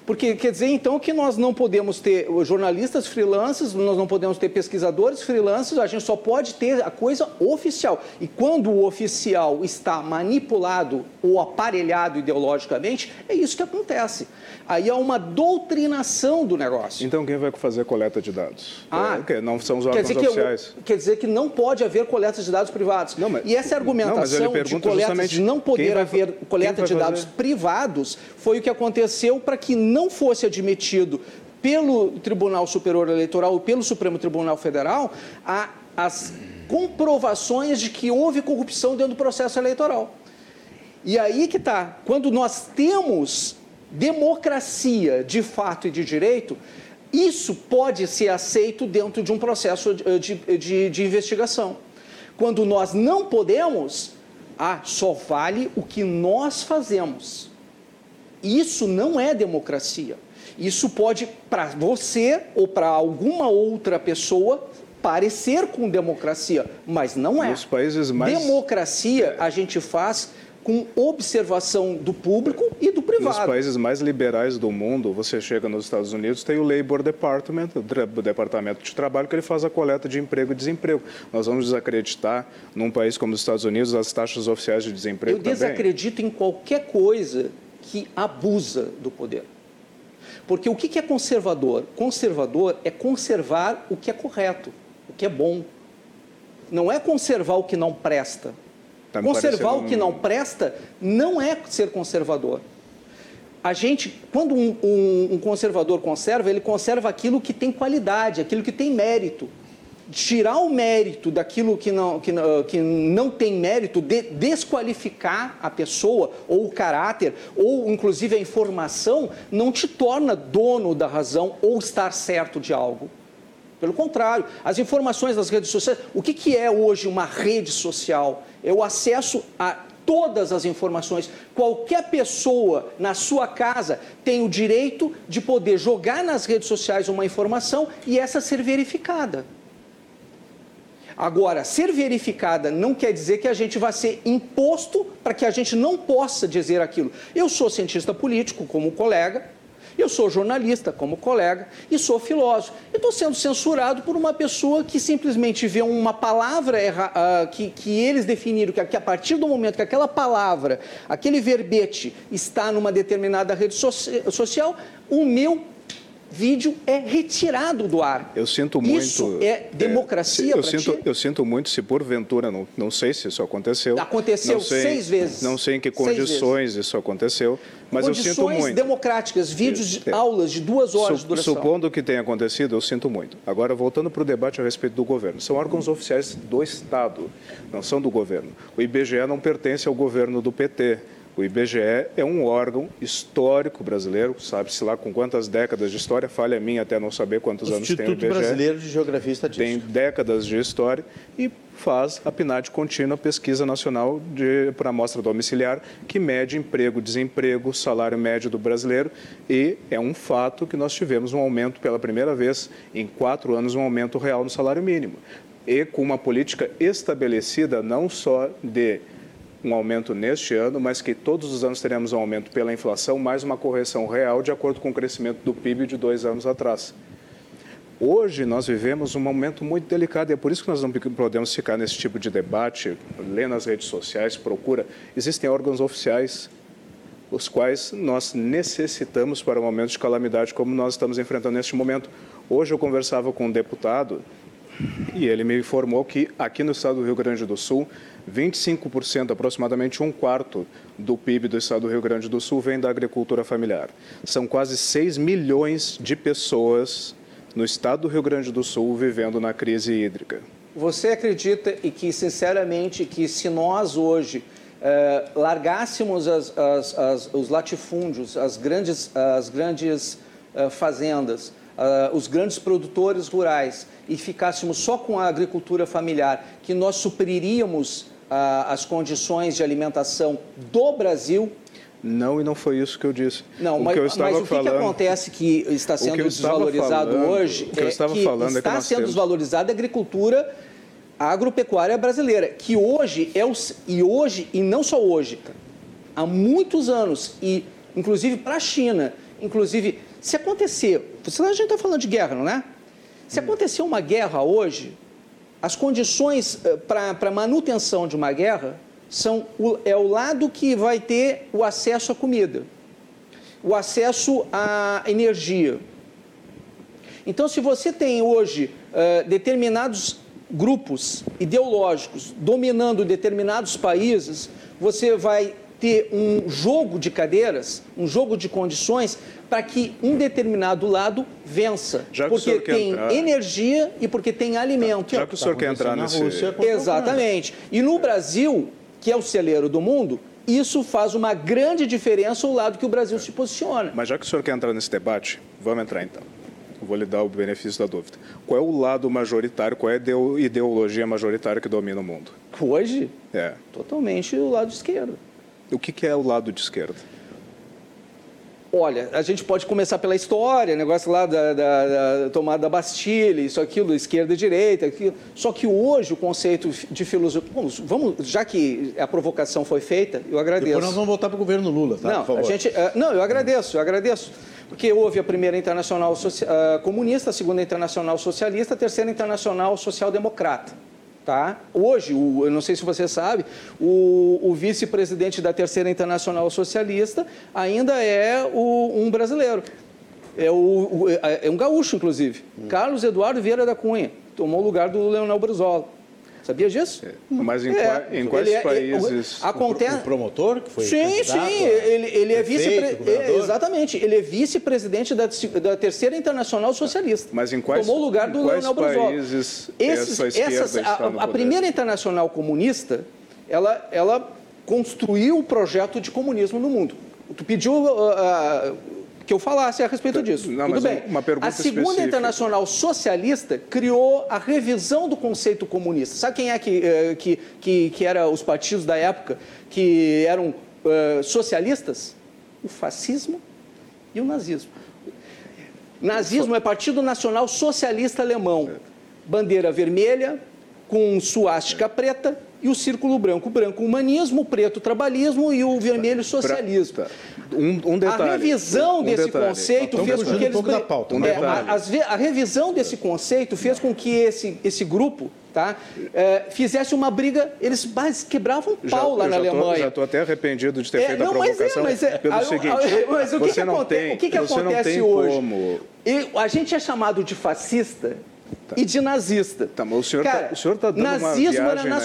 Porque quer dizer então que nós não podemos ter jornalistas freelancers, nós não podemos ter pesquisadores freelancers, a gente só pode ter a coisa oficial. E quando o oficial está manipulado ou aparelhado ideologicamente, é isso que acontece. Aí há uma doutrinação do negócio. Então quem vai fazer coleta de dados? Ah, é, não são os órgãos quer oficiais. Que, quer dizer que não pode haver coleta de dados privados. Não, mas, e essa argumentação não, de coleta de não poder haver coleta de dados fazer? privados foi o que aconteceu para que não fosse admitido pelo Tribunal Superior Eleitoral e pelo Supremo Tribunal Federal a, as comprovações de que houve corrupção dentro do processo eleitoral. E aí que está, quando nós temos democracia de fato e de direito, isso pode ser aceito dentro de um processo de, de, de, de investigação. Quando nós não podemos, ah, só vale o que nós fazemos. Isso não é democracia. Isso pode, para você ou para alguma outra pessoa, parecer com democracia, mas não é. Nos países mais... Democracia a gente faz com observação do público e do privado. Nos países mais liberais do mundo, você chega nos Estados Unidos, tem o Labor Department, o Departamento de Trabalho, que ele faz a coleta de emprego e desemprego. Nós vamos desacreditar, num país como os Estados Unidos, as taxas oficiais de desemprego Eu desacredito em qualquer coisa que abusa do poder. Porque o que é conservador? Conservador é conservar o que é correto, o que é bom. Não é conservar o que não presta. Tá Conservar o que não presta não é ser conservador. A gente, quando um, um, um, conservador conserva, ele conserva aquilo que tem qualidade, aquilo que tem mérito. Tirar o mérito daquilo que não, que, que não tem mérito, de, desqualificar a pessoa, ou o caráter, ou inclusive a informação, não te torna dono da razão ou estar certo de algo. Pelo contrário, as informações das redes sociais, o que, que é hoje uma rede social? É o acesso a todas as informações. Qualquer pessoa na sua casa tem o direito de poder jogar nas redes sociais uma informação e essa ser verificada. Agora, ser verificada não quer dizer que a gente vai ser imposto para que a gente não possa dizer aquilo. Eu sou cientista político, como colega, eu sou jornalista, como colega, e sou filósofo. Eu estou sendo censurado por uma pessoa que simplesmente vê uma palavra erra, uh, que, que eles definiram, que, que a partir do momento que aquela palavra, aquele verbete está numa determinada rede so social, o meu vídeo é retirado do ar. Eu sinto muito. Isso é democracia é, eu sinto, ti? Eu sinto muito se porventura, não, não sei se isso aconteceu. Aconteceu sei, seis vezes. Não sei em que condições isso aconteceu, mas condições eu sinto muito. Condições democráticas, vídeos de é. aulas de duas horas Su, de duração. Supondo que tenha acontecido, eu sinto muito. Agora, voltando para o debate a respeito do governo. São órgãos oficiais do Estado, não são do governo. O IBGE não pertence ao governo do PT o IBGE é um órgão histórico brasileiro, sabe-se lá com quantas décadas de história, falha minha até não saber quantos anos tem o IBGE. Instituto Brasileiro de Geografia e Estatística. Tem décadas de história e faz a PNAD contínua, Pesquisa Nacional para Amostra Domiciliar, que mede emprego, desemprego, salário médio do brasileiro e é um fato que nós tivemos um aumento pela primeira vez em quatro anos, um aumento real no salário mínimo. E com uma política estabelecida não só de um aumento neste ano, mas que todos os anos teremos um aumento pela inflação, mais uma correção real de acordo com o crescimento do PIB de dois anos atrás. Hoje nós vivemos um momento muito delicado e é por isso que nós não podemos ficar nesse tipo de debate, ler nas redes sociais, procura. Existem órgãos oficiais, os quais nós necessitamos para um momento de calamidade como nós estamos enfrentando neste momento. Hoje eu conversava com um deputado E ele me informou que aqui no estado do Rio Grande do Sul, 25%, aproximadamente um quarto do PIB do estado do Rio Grande do Sul vem da agricultura familiar. São quase 6 milhões de pessoas no estado do Rio Grande do Sul vivendo na crise hídrica. Você acredita e que, sinceramente, que se nós hoje eh, largássemos as, as, as, os latifúndios, as grandes, as grandes eh, fazendas, eh, os grandes produtores rurais e ficássemos só com a agricultura familiar, que nós supriríamos ah, as condições de alimentação do Brasil? Não, e não foi isso que eu disse. Não, o mas, que eu estava mas o falando, que, acontece que está sendo que desvalorizado falando- hoje o que eu é estava que falando é que está nós sendo temos- desvalorizada a agricultura agropecuária brasileira, que hoje é o e hoje e não só hoje, há muitos anos e inclusive para a China, inclusive se acontecer, você- a gente está falando de guerra, não é? Se acontecer uma guerra hoje, as condições para manutenção de uma guerra são o, é o lado que vai ter o acesso à comida, o acesso à energia. Então, se você tem hoje eh, determinados grupos ideológicos dominando determinados países, você vai ter um jogo de cadeiras, um jogo de condições para que um determinado lado vença, Já porque tem entrar- energia e porque tem alimento. Já que o senhor quer entrar na nesse... Rússia a Exatamente. E no Brasil, que é o celeiro do mundo, isso faz uma grande diferença o lado que o Brasil se posiciona. Mas já que o senhor quer entrar nesse debate, vamos entrar então. Eu vou lhe dar o benefício da dúvida. Qual é o lado majoritário, qual é a ideo- ideologia majoritária que domina o mundo? Hoje, É. totalmente o lado esquerdo. O que, que é o lado de esquerda? Olha, a gente pode começar pela história, negócio lá da, da- da tomada da Bastilha, isso, aquilo, esquerda e direita, aquilo. Só que hoje o conceito de filosofia. Vamos, vamos, já que a provocação foi feita, eu agradeço. Depois nós vamos voltar para o governo Lula, tá? Não, Por favor. a gente, eh, não, eu agradeço, eu agradeço. Porque houve a primeira internacional soci- ah, comunista, a segunda internacional socialista, a terceira internacional social-democrata. Tá? Hoje, o- eu não sei se você sabe, o, o vice-presidente da terceira internacional socialista ainda é o- um brasileiro. É, o, é- é um gaúcho, inclusive. Carlos Eduardo Vieira da Cunha. Tomou o lugar do Leonel Brizola. Sabia disso? Mas em, É, qua- em quais ele é- países... o- acontece. O promotor que foi Sim, sim, a ele, ele é prefeito, vice governador? exatamente, ele é vice-presidente da, da terceira internacional socialista. Mas em quais- tomou o lugar do em quais Leonel Brizola. países essa esquerda está a, no a primeira internacional comunista, ela, ela construiu o projeto de comunismo no mundo. Tu pediu ah, ah, que eu falasse a respeito disso. Não, Tudo bem. a segunda específica. internacional socialista criou a revisão do conceito comunista. Sabe quem é que, eh, que, que, que eram os partidos da época que eram eh, socialistas? O fascismo e o nazismo. Nazismo é Partido Nacional Socialista Alemão. Bandeira vermelha, com suástica preta e o círculo branco. Branco, humanismo, preto, trabalhismo e o vermelho, socialismo. Um, um detalhe. A revisão um desse detalhe. conceito fez com que um eles... pouco da pauta, Um É, a, ve- a revisão desse conceito fez com que esse, esse grupo tá, é, fizesse uma briga, eles quebravam Já- pau lá eu na já tô- Alemanha. já estou até arrependido de ter É, feito não, a mas é, provocação mas é, pelo ah, seguinte. mas o que, que, aconte- tem, o que, que você não acontece tem hoje? como... E a gente é chamado de fascista e de nazista. Tá, mas o senhor tá- Cara, o senhor tá dando uma nazismo era viagem na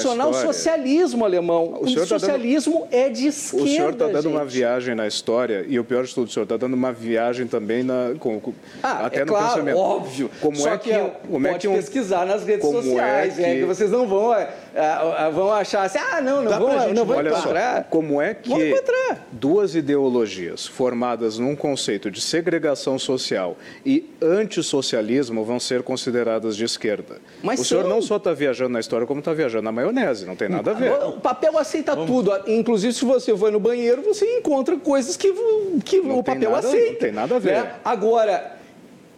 alemão. O O, tá dando- socialismo é de esquerda, O senhor está dando uma viagem na história e o pior de tudo, o senhor está dando uma viagem também na, com, com- Ah, até é no claro, pensamento. óbvio. Como Só é que, ó, como é pode que um, pesquisar nas redes como é sociais, é que... que- vocês não vão, é, vão achar assim, ah, não, não Dá vão, gente- não vão Olha só, encontrar. como é Vamos que encontrar. duas ideologias formadas num conceito de segregação social e antissocialismo vão ser consideradas de esquerda? Mas o senhor são. não só está viajando na história, como está viajando na maionese, não tem nada a ver. O papel aceita tudo. Inclusive, se você for no banheiro, você encontra coisas que, que Não o papel nada- aceita. não tem nada a ver. né? Agora,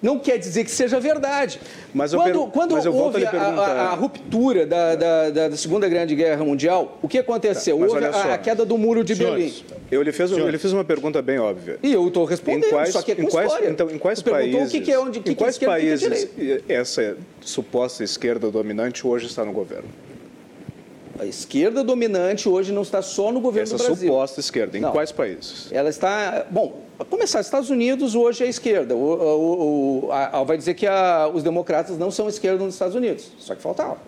não quer dizer que seja verdade. Mas quando quando mas eu houve a, a- a ruptura da, da- da- da Segunda Grande Guerra Mundial, o que aconteceu? Tá, houve a, a queda do Muro de Senhores, Berlim. Eu lhe, fez, eu Senhor. lhe fiz uma pergunta bem óbvia. E eu estou respondendo, Em quais, só que é com em quais, história. então, em quais países, o que, que é onde que em quais que países essa suposta esquerda dominante hoje está no governo? A esquerda dominante hoje não está só no governo Essa do Brasil. suposta esquerda, em Não. quais países? Ela está. Bom, começar, Estados Unidos hoje é esquerda. O, o, o a, vai dizer que a, os democratas não são esquerda nos Estados Unidos, só que faltava.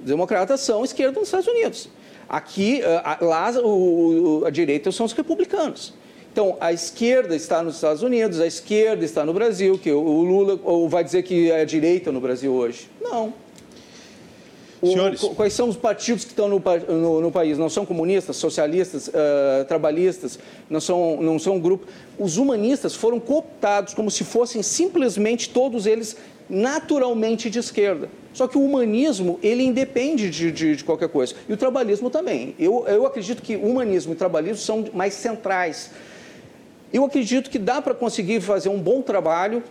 Os democratas são esquerda nos Estados Unidos. Aqui, lá, o, a direita são os republicanos. Então, a esquerda está nos Estados Unidos, a esquerda está no Brasil, que o Lula ou vai dizer que é a direita no Brasil hoje. Não. Senhores. O, quais são os partidos que estão no, no, no país? Não são comunistas, socialistas, uh, trabalhistas, não são, não são um grupo. Os humanistas foram cooptados como se fossem simplesmente todos eles naturalmente de esquerda. Só que o humanismo, ele independe de, de, de, qualquer coisa. E o trabalhismo também. Eu, eu acredito que humanismo e trabalhismo são mais centrais. Eu acredito que dá para conseguir fazer um bom trabalho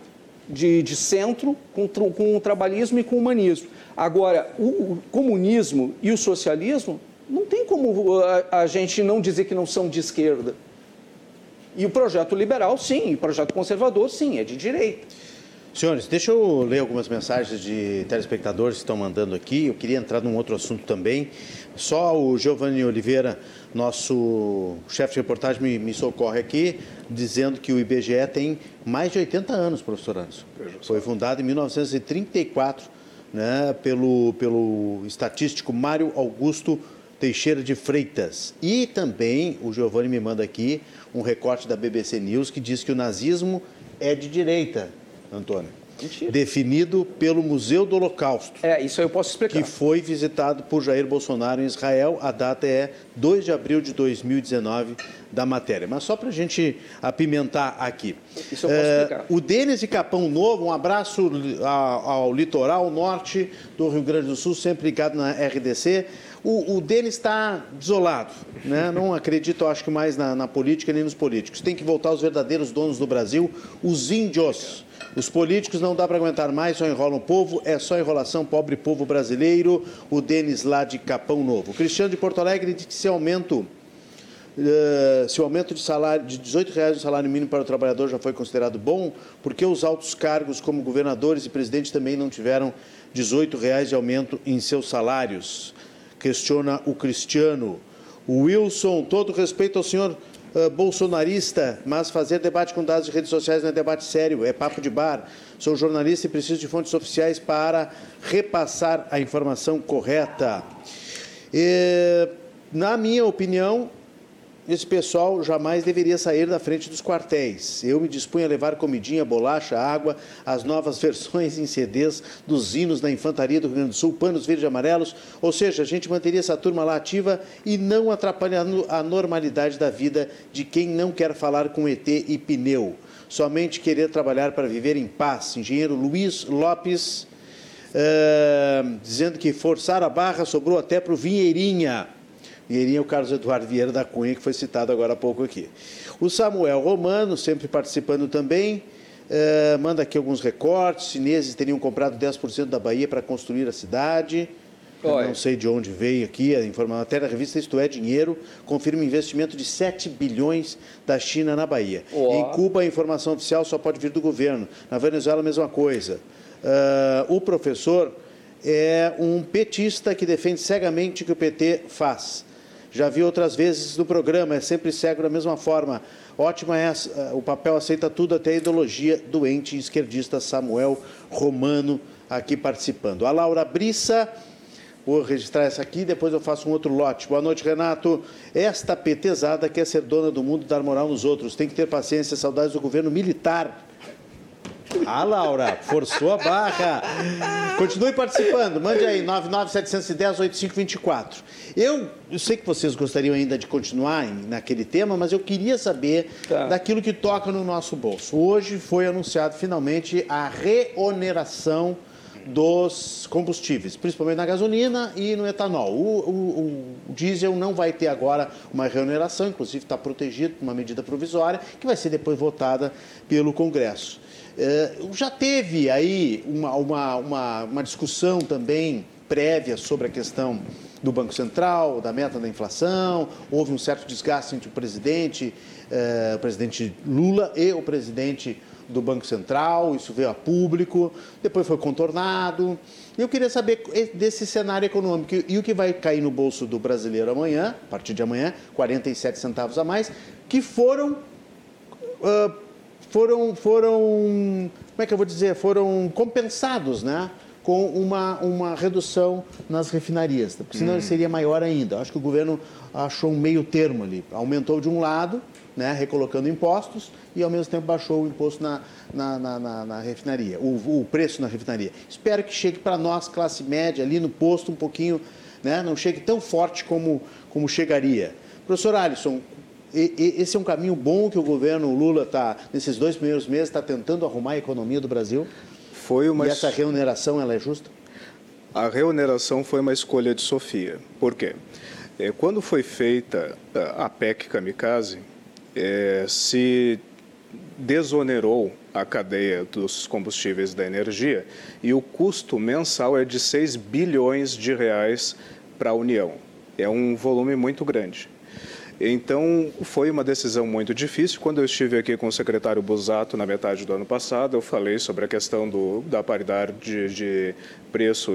de, de centro com, com o trabalhismo e com o humanismo. Agora, o comunismo e o socialismo, não tem como a, a gente não dizer que não são de esquerda. E o projeto liberal, sim, e o projeto conservador, sim, é de direita. Senhores, deixa eu ler algumas mensagens de telespectadores que estão mandando aqui. Eu queria entrar num outro assunto também. Só o Giovanni Oliveira, nosso chefe de reportagem, me, me, socorre aqui, dizendo que o IBGE tem mais de 80 anos, professor Anderson. Foi fundado em 1934 né, pelo, pelo estatístico Mário Augusto Teixeira de Freitas. E também o Giovanni me manda aqui um recorte da BBC News que diz que o nazismo é de direita. Antônio. Mentira. Definido pelo Museu do Holocausto. É, isso eu posso explicar. Que foi visitado por Jair Bolsonaro em Israel. A data é 2 de abril de 2019 da matéria. Mas só para a gente apimentar aqui. Isso eu posso é, explicar. O Denis de Capão Novo, um abraço ao, ao litoral norte do Rio Grande do Sul, sempre ligado na RDC. O, o está desolado, né? não acredito, acho que mais na, na política nem nos políticos. Tem que voltar os verdadeiros donos do Brasil, os índios. Os políticos não dá para aguentar mais, só enrolam o povo, é só enrolação, pobre povo brasileiro. O Denis lá de Capão Novo. O Cristiano de Porto Alegre diz que se aumento. Uh, se o aumento de salário de 18 reais salário mínimo para o trabalhador já foi considerado bom, porque os altos cargos como governadores e presidentes também não tiveram 18 reais de aumento em seus salários? Questiona o Cristiano. Wilson, todo respeito ao senhor uh, bolsonarista, mas fazer debate com dados de redes sociais não é debate sério, é papo de bar. Sou jornalista e preciso de fontes oficiais para repassar a informação correta. E, na minha opinião, esse pessoal jamais deveria sair da frente dos quartéis. Eu me dispunha a levar comidinha, bolacha, água, as novas *laughs* versões em CDs dos hinos da Infantaria do Rio Grande do Sul, panos verdes e amarelos, ou seja, a gente manteria essa turma lá ativa e não atrapalhando a normalidade da vida de quem não quer falar com ET e pneu. Somente querer trabalhar para viver em paz. Engenheiro Luiz Lopes, uh, dizendo que forçar a barra sobrou até para o Vinheirinha. Vieirinha é o Carlos Eduardo Vieira da Cunha, que foi citado agora há pouco aqui. O Samuel Romano, sempre participando também, uh, manda aqui alguns recortes. Chineses teriam comprado 10% da Bahia para construir a cidade. não sei de onde veio aqui a informação. Da revista Isto é Dinheiro confirma um investimento de 7 bilhões da China na Bahia. Em Cuba, a informação oficial só pode vir do governo. Na Venezuela, a mesma coisa. Uh, o professor é um petista que defende cegamente o que o PT faz. Já vi outras vezes no programa, é sempre cego da mesma forma. Ótima é o papel aceita tudo, até a ideologia doente esquerdista Samuel Romano aqui participando. A Laura Brissa, vou registrar essa aqui, depois eu faço um outro lote. Boa noite, Renato. Esta petezada quer ser dona do mundo dar moral nos outros. Tem que ter paciência, saudades do governo militar ah, Laura, forçou a barra. Continue participando. Mande aí, 99710-8524. Eu, eu sei que vocês gostariam ainda de continuar em, naquele tema, mas eu queria saber tá. daquilo que toca no nosso bolso. Hoje foi anunciado finalmente a reoneração dos combustíveis, principalmente na gasolina e no etanol. O, o, o diesel não vai ter agora uma reoneração, inclusive está protegido por uma medida provisória, que vai ser depois votada pelo Congresso. É, já teve aí uma, uma, uma, uma discussão também prévia sobre a questão do Banco Central, da meta da inflação, houve um certo desgaste entre o presidente, eh, o presidente Lula e o presidente do Banco Central, isso veio a público, depois foi contornado. Eu queria saber desse cenário econômico e o que vai cair no bolso do brasileiro amanhã, a partir de amanhã, 47 centavos a mais, que foram uh, foram, foram, como é que eu vou dizer, foram compensados, né? com uma, uma redução nas refinarias, porque senão hum. seria maior ainda. Acho que o governo achou um meio termo ali. Aumentou de um lado, né, recolocando impostos, e ao mesmo tempo baixou o imposto na, na, na, na, na refinaria, o, o, preço na refinaria. Espero que chegue para nós, classe média, ali no posto, um pouquinho, né, não chegue tão forte como, como chegaria. Professor Alisson, esse é um caminho bom que o governo Lula está, nesses dois primeiros meses, está tentando arrumar a economia do Brasil? Foi uma... E essa remuneração, ela é justa? A remuneração foi uma escolha de Sofia. Por quê? É, quando foi feita a PEC Kamikaze, é, se desonerou a cadeia dos combustíveis da energia e o custo mensal é de 6 bilhões de reais para a União. É um volume muito grande. Então, foi uma decisão muito difícil. Quando eu estive aqui com o secretário Busato na metade do ano passado, eu falei sobre a questão do, da paridade de, de preço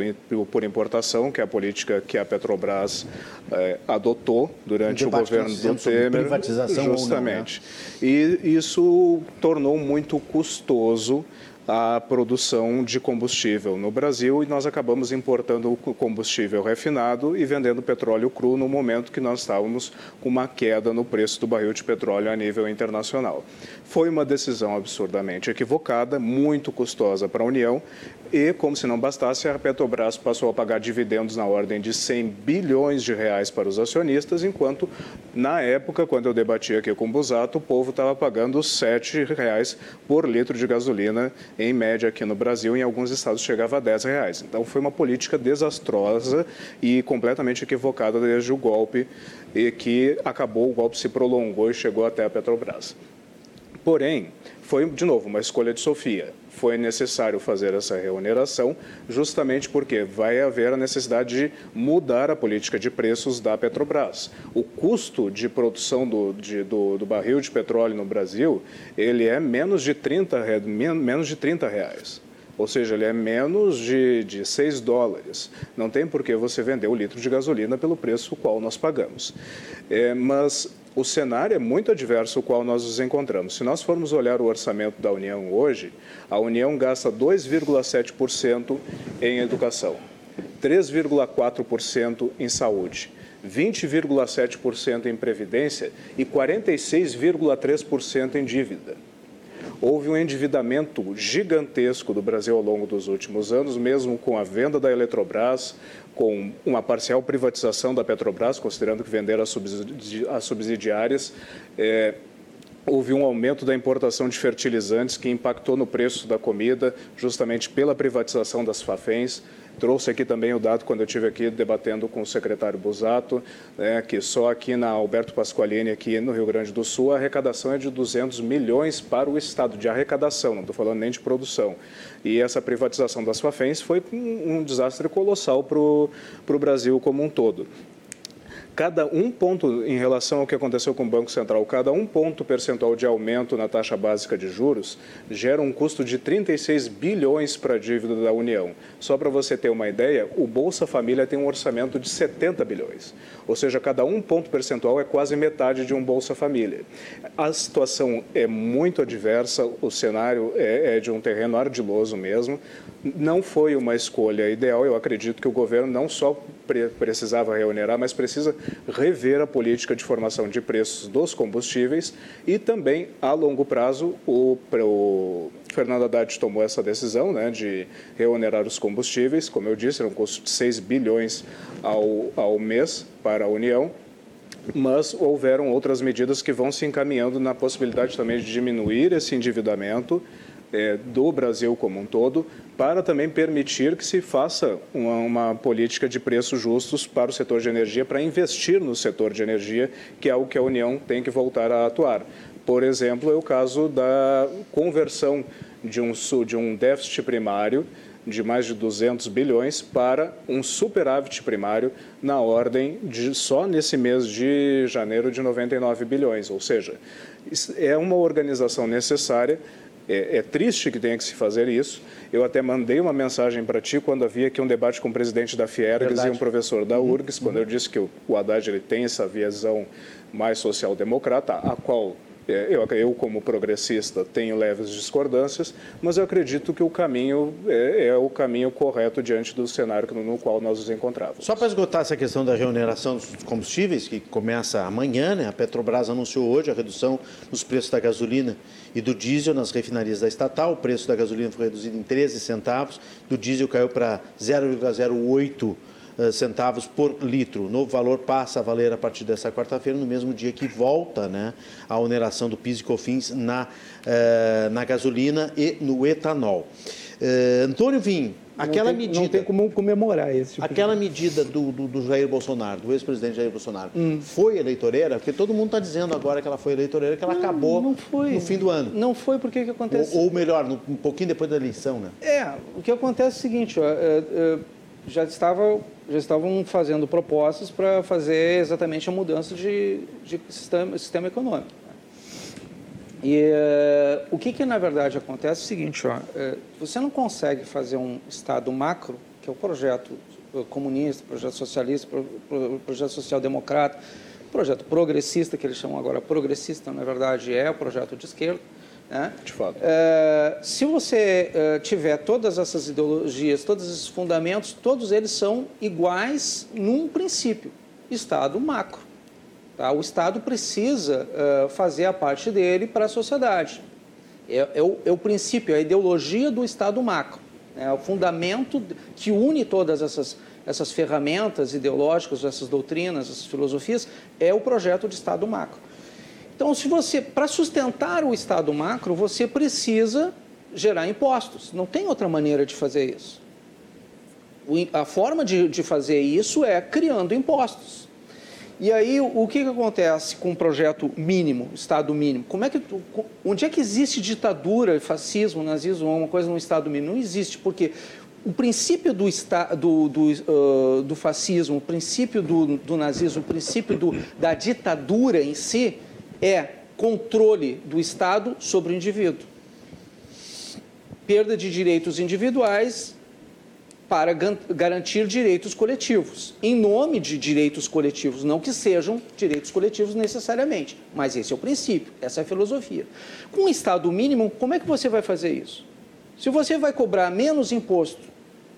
por importação, que é a política que a Petrobras eh, adotou durante o governo do Temer. Privatização justamente. Não, né? E isso tornou muito custoso a produção de combustível no Brasil e nós acabamos importando o combustível refinado e vendendo petróleo cru no momento que nós estávamos com uma queda no preço do barril de petróleo a nível internacional. Foi uma decisão absurdamente equivocada, muito custosa para a União e, como se não bastasse, a Petrobras passou a pagar dividendos na ordem de 100 bilhões de reais para os acionistas, enquanto, na época, quando eu debati aqui com o Busato, o povo estava pagando 7 reais por litro de gasolina, em média aqui no Brasil, em alguns estados chegava a 10 reais. Então, foi uma política desastrosa e completamente equivocada desde o golpe, e que acabou, o golpe se prolongou e chegou até a Petrobras. Porém, foi, de novo, uma escolha de Sofia foi necessário fazer essa reoneração, justamente porque vai haver a necessidade de mudar a política de preços da Petrobras. O custo de produção do, de, do, do barril de petróleo no Brasil, ele é menos de 30, menos de 30 reais ou seja, ele é menos de, de 6 dólares. Não tem por que você vender o litro de gasolina pelo preço qual nós pagamos. É, mas o cenário é muito adverso o qual nós nos encontramos. Se nós formos olhar o orçamento da União hoje, a União gasta 2,7% em educação, 3,4% em saúde, 20,7% em previdência e 46,3% em dívida. Houve um endividamento gigantesco do Brasil ao longo dos últimos anos, mesmo com a venda da Eletrobras, com uma parcial privatização da Petrobras, considerando que venderam as subsidiárias. É, houve um aumento da importação de fertilizantes que impactou no preço da comida, justamente pela privatização das Fafens. Trouxe aqui também o dado quando eu estive aqui debatendo com o secretário Busato, né, que só aqui na Alberto Pasqualini, aqui no Rio Grande do Sul, a arrecadação é de 200 milhões para o Estado, de arrecadação, não estou falando nem de produção. E essa privatização das Fafens foi um, um desastre colossal para o Brasil como um todo cada um ponto em relação ao que aconteceu com o Banco Central, cada um ponto percentual de aumento na taxa básica de juros gera um custo de 36 bilhões para a dívida da União. Só para você ter uma ideia, o Bolsa Família tem um orçamento de 70 bilhões. Ou seja, cada um ponto percentual é quase metade de um Bolsa Família. A situação é muito adversa, o cenário é, é de um terreno ardiloso mesmo. Não foi uma escolha ideal. Eu acredito que o governo não só precisava reonerar, mas precisa rever a política de formação de preços dos combustíveis e também, a longo prazo, o, o Fernando Haddad tomou essa decisão né, de reonerar os combustíveis, como eu disse, era um custo de 6 bilhões ao, ao mês para a União, mas houveram outras medidas que vão se encaminhando na possibilidade também de diminuir esse endividamento é, do Brasil como um todo, para também permitir que se faça uma, uma, política de preços justos para o setor de energia, para investir no setor de energia, que é algo que a União tem que voltar a atuar. Por exemplo, é o caso da conversão de um, de um déficit primário de mais de 200 bilhões para um superávit primário na ordem de só nesse mês de janeiro de 99 bilhões, ou seja, é uma organização necessária é, é, triste que tenha que se fazer isso. Eu até mandei uma mensagem para ti quando havia aqui um debate com o presidente da Fiergs e um professor da uhum. URGS, quando uhum. eu disse que o, o Haddad ele tem essa visão mais social-democrata, a qual eu, eu, como progressista, tenho leves discordâncias, mas eu acredito que o caminho é, é o caminho correto diante do cenário no, no qual nós nos encontrávamos. Só para esgotar essa questão da remuneração dos combustíveis, que começa amanhã, né? a Petrobras anunciou hoje a redução nos preços da gasolina e do diesel nas refinarias da estatal. O preço da gasolina foi reduzido em 13 centavos, do diesel caiu para 0,08 eh, centavos por litro. O novo valor passa a valer a partir dessa quarta-feira, no mesmo dia que volta né, a oneração do PIS e COFINS na, eh, na gasolina e no etanol. Uh, Antônio Vim, aquela não tem, medida. Não tem como comemorar esse tipo Aquela de... medida do, do, do, Jair Bolsonaro, do ex-presidente Jair Bolsonaro, hum. foi eleitoreira? Porque todo mundo está dizendo agora que ela foi eleitoreira, que ela não, acabou não foi. no fim do ano. Não foi, porque que acontece? Ou, ou melhor, no, um pouquinho depois da eleição, né? É, o que acontece é o seguinte, ó, é, é, já estava já estavam fazendo propostas para fazer exatamente a mudança de, de sistema, sistema econômico. E uh, o que, que na verdade acontece é o seguinte, ó, uh, você não consegue fazer um Estado macro, que é o projeto comunista, projeto socialista, pro, projeto social-democrata, projeto progressista, que eles chamam agora progressista, na verdade é o projeto de esquerda, né? De fato. Uh, se você uh, tiver todas essas ideologias, todos esses fundamentos, todos eles são iguais num princípio, Estado macro. Tá? O Estado precisa uh, fazer a parte dele para a sociedade. É, é, o, é, o, princípio, é a ideologia do Estado macro. É o fundamento que une todas essas, essas ferramentas ideológicas, essas doutrinas, essas filosofias, é o projeto de Estado macro. Então, se você, para sustentar o Estado macro, você precisa gerar impostos. Não tem outra maneira de fazer isso. A forma de, de fazer isso é criando impostos. E aí, o que, que acontece com o projeto mínimo, Estado mínimo? Como é que, onde é que existe ditadura, fascismo, nazismo, uma coisa no Estado mínimo? Não existe, porque o princípio do, do, do, uh, do fascismo, o princípio do, do nazismo, o princípio do, da ditadura em si, é controle do Estado sobre o indivíduo. Perda de direitos individuais para garantir direitos coletivos, em nome de direitos coletivos, não que sejam direitos coletivos necessariamente, mas esse é o princípio, essa é a filosofia. Com um Estado mínimo, como é que você vai fazer isso? Se você vai cobrar menos imposto,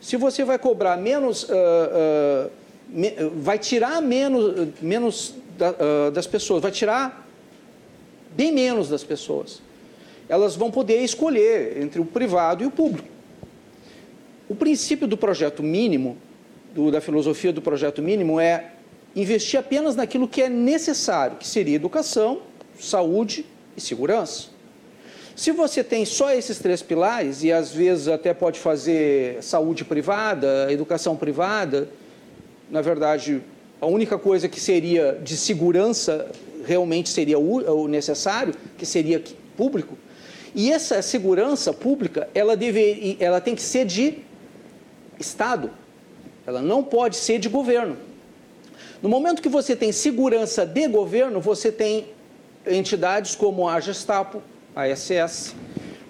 se você vai cobrar menos, uh, uh, me, vai tirar menos, menos da, uh, das pessoas, vai tirar bem menos das pessoas. Elas vão poder escolher entre o privado e o público. O princípio do projeto mínimo, do, da filosofia do projeto mínimo, é investir apenas naquilo que é necessário, que seria educação, saúde e segurança. Se você tem só esses três pilares, e às vezes até pode fazer saúde privada, educação privada, na verdade, a única coisa que seria de segurança realmente seria o necessário, que seria público. E essa segurança pública, ela, deve, ela tem que ser de Estado, ela não pode ser de governo. No momento que você tem segurança de governo, você tem entidades como a Gestapo, a SS,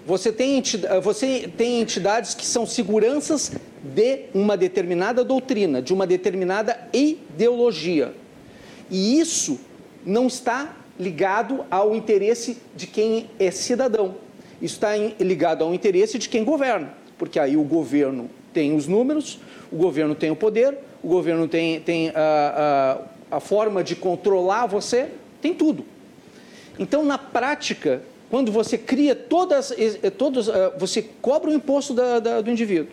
você tem, entidades, você tem entidades que são seguranças de uma determinada doutrina, de uma determinada ideologia. E isso não está ligado ao interesse de quem é cidadão. Isso está ligado ao interesse de quem governa, porque aí o governo tem os números, o governo tem o poder, o governo tem, tem a, a, a forma de controlar você, tem tudo. Então, na prática, quando você cria todas, ah, você cobra o imposto da, da, do indivíduo.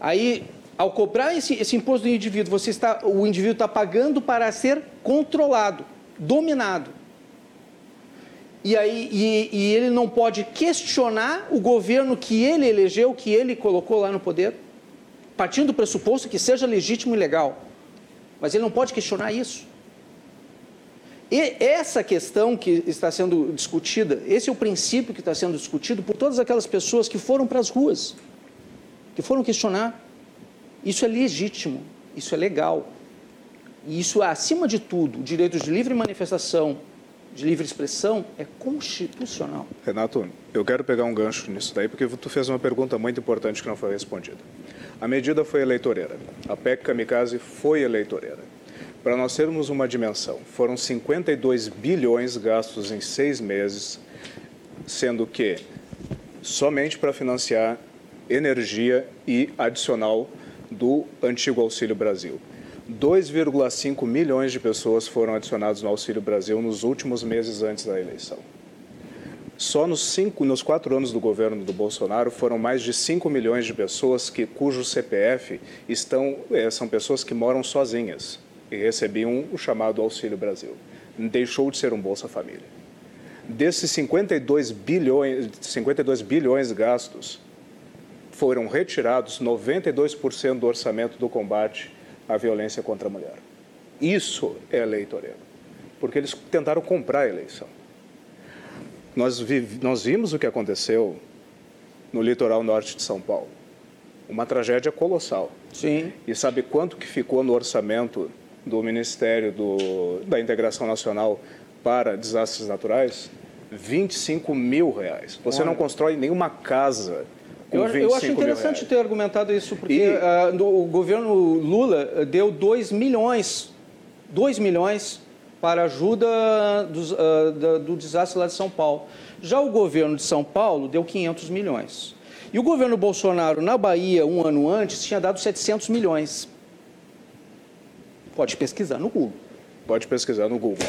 Aí, ao cobrar esse, esse imposto do indivíduo, você está, o indivíduo está pagando para ser controlado dominado. E, aí, e, e ele não pode questionar o governo que ele elegeu, que ele colocou lá no poder, partindo do pressuposto que seja legítimo e legal. Mas ele não pode questionar isso. E essa questão que está sendo discutida, esse é o princípio que está sendo discutido por todas aquelas pessoas que foram para as ruas, que foram questionar. Isso é legítimo, isso é legal. E isso, acima de tudo, direitos de livre manifestação, de livre expressão, é constitucional. Renato, eu quero pegar um gancho nisso daí, porque tu fez uma pergunta muito importante que não foi respondida. A medida foi eleitoreira. A PEC Kamikaze foi eleitoreira. Para nós termos uma dimensão, foram 52 bilhões gastos em seis meses sendo que somente para financiar energia e adicional do antigo Auxílio Brasil. 2,5 milhões de pessoas foram adicionadas no Auxílio Brasil nos últimos meses antes da eleição. Só nos, cinco, nos quatro anos do governo do Bolsonaro foram mais de 5 milhões de pessoas que, cujo CPF estão, é, são pessoas que moram sozinhas e recebiam o chamado Auxílio Brasil. Deixou de ser um Bolsa Família. Desses 52 bilhões, 52 bilhões gastos, foram retirados 92% do orçamento do combate à violência contra a mulher. Isso é eleitoreiro, porque eles tentaram comprar a eleição. Nós, vi, nós vimos o que aconteceu no litoral norte de São Paulo. Uma tragédia colossal. Sim. E sabe quanto que ficou no orçamento do Ministério do, da Integração Nacional para desastres naturais? 25 mil reais. Você Olha. não constrói nenhuma casa eu, 25 eu acho interessante ter argumentado isso, porque e... uh, o governo Lula deu 2 milhões, 2 milhões para ajuda dos, uh, da, do desastre lá de São Paulo. Já o governo de São Paulo deu 500 milhões. E o governo Bolsonaro, na Bahia, um ano antes, tinha dado 700 milhões. Pode pesquisar no Google. Pode pesquisar no Google.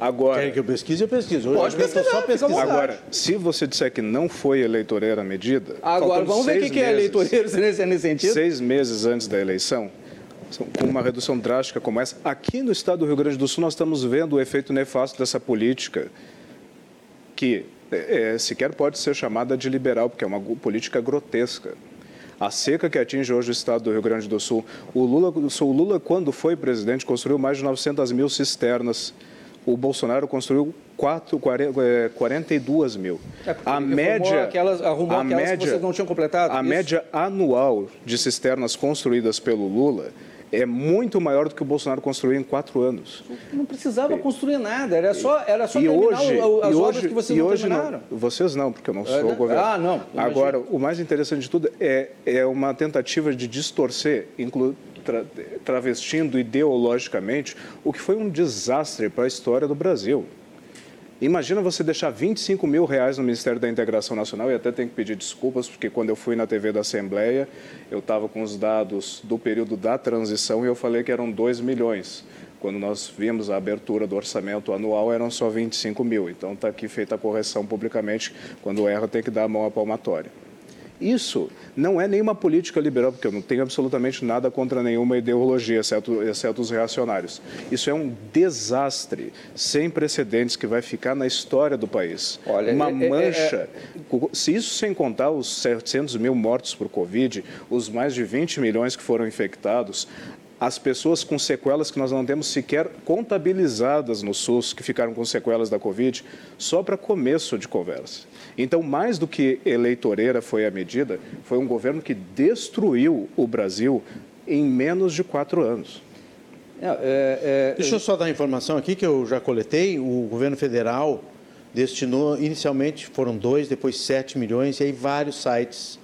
Agora, Quer que eu pesquise, eu pesquiso. Hoje Pode pesquisar, só pesquisar. Agora, se você disser que não foi eleitoreira a medida... Agora, vamos ver o que, é eleitoreiro nesse sentido. Seis meses antes da eleição, com uma redução drástica como essa, aqui no estado do Rio Grande do Sul nós estamos vendo o efeito nefasto dessa política que é, é sequer pode ser chamada de liberal, porque é uma política grotesca. A seca que atinge hoje o estado do Rio Grande do Sul. O Lula, o Lula quando foi presidente, construiu mais de 900 mil cisternas o Bolsonaro construiu 4, 42 é, mil. É a média, aquelas, arrumou a aquelas média, que vocês não tinham completado? A isso? média anual de cisternas construídas pelo Lula é muito maior do que o Bolsonaro construiu em quatro anos. Não precisava construir nada, era só, era só e terminar hoje, as obras hoje, que vocês e não hoje terminaram. Não, vocês não, porque eu não sou é, o governo. Ah, não. Agora, o mais interessante de tudo é, é uma tentativa de distorcer, inclu, tra, travestindo ideologicamente o que foi um desastre para a história do Brasil. Imagina você deixar 25 mil reais no Ministério da Integração Nacional, e até tenho que pedir desculpas, porque quando eu fui na TV da Assembleia, eu estava com os dados do período da transição e eu falei que eram 2 milhões. Quando nós vimos a abertura do orçamento anual, eram só 25 mil. Então está aqui feita a correção publicamente, quando erra tem que dar a mão à palmatória. Isso não é nenhuma política liberal, porque eu não tenho absolutamente nada contra nenhuma ideologia, exceto, exceto os reacionários. Isso é um desastre sem precedentes que vai ficar na história do país. Olha, Uma é, mancha. É, é... Se isso sem contar os 700 mil mortos por Covid, os mais de 20 milhões que foram infectados, as pessoas com sequelas que nós não temos sequer contabilizadas no SUS, que ficaram com sequelas da Covid, só para começo de conversa. Então, mais do que eleitoreira foi a medida, foi um governo que destruiu o Brasil em menos de quatro anos. É, é, é, Deixa eu só dar informação aqui que eu já coletei. O governo federal destinou, inicialmente foram dois, depois sete milhões, e aí vários sites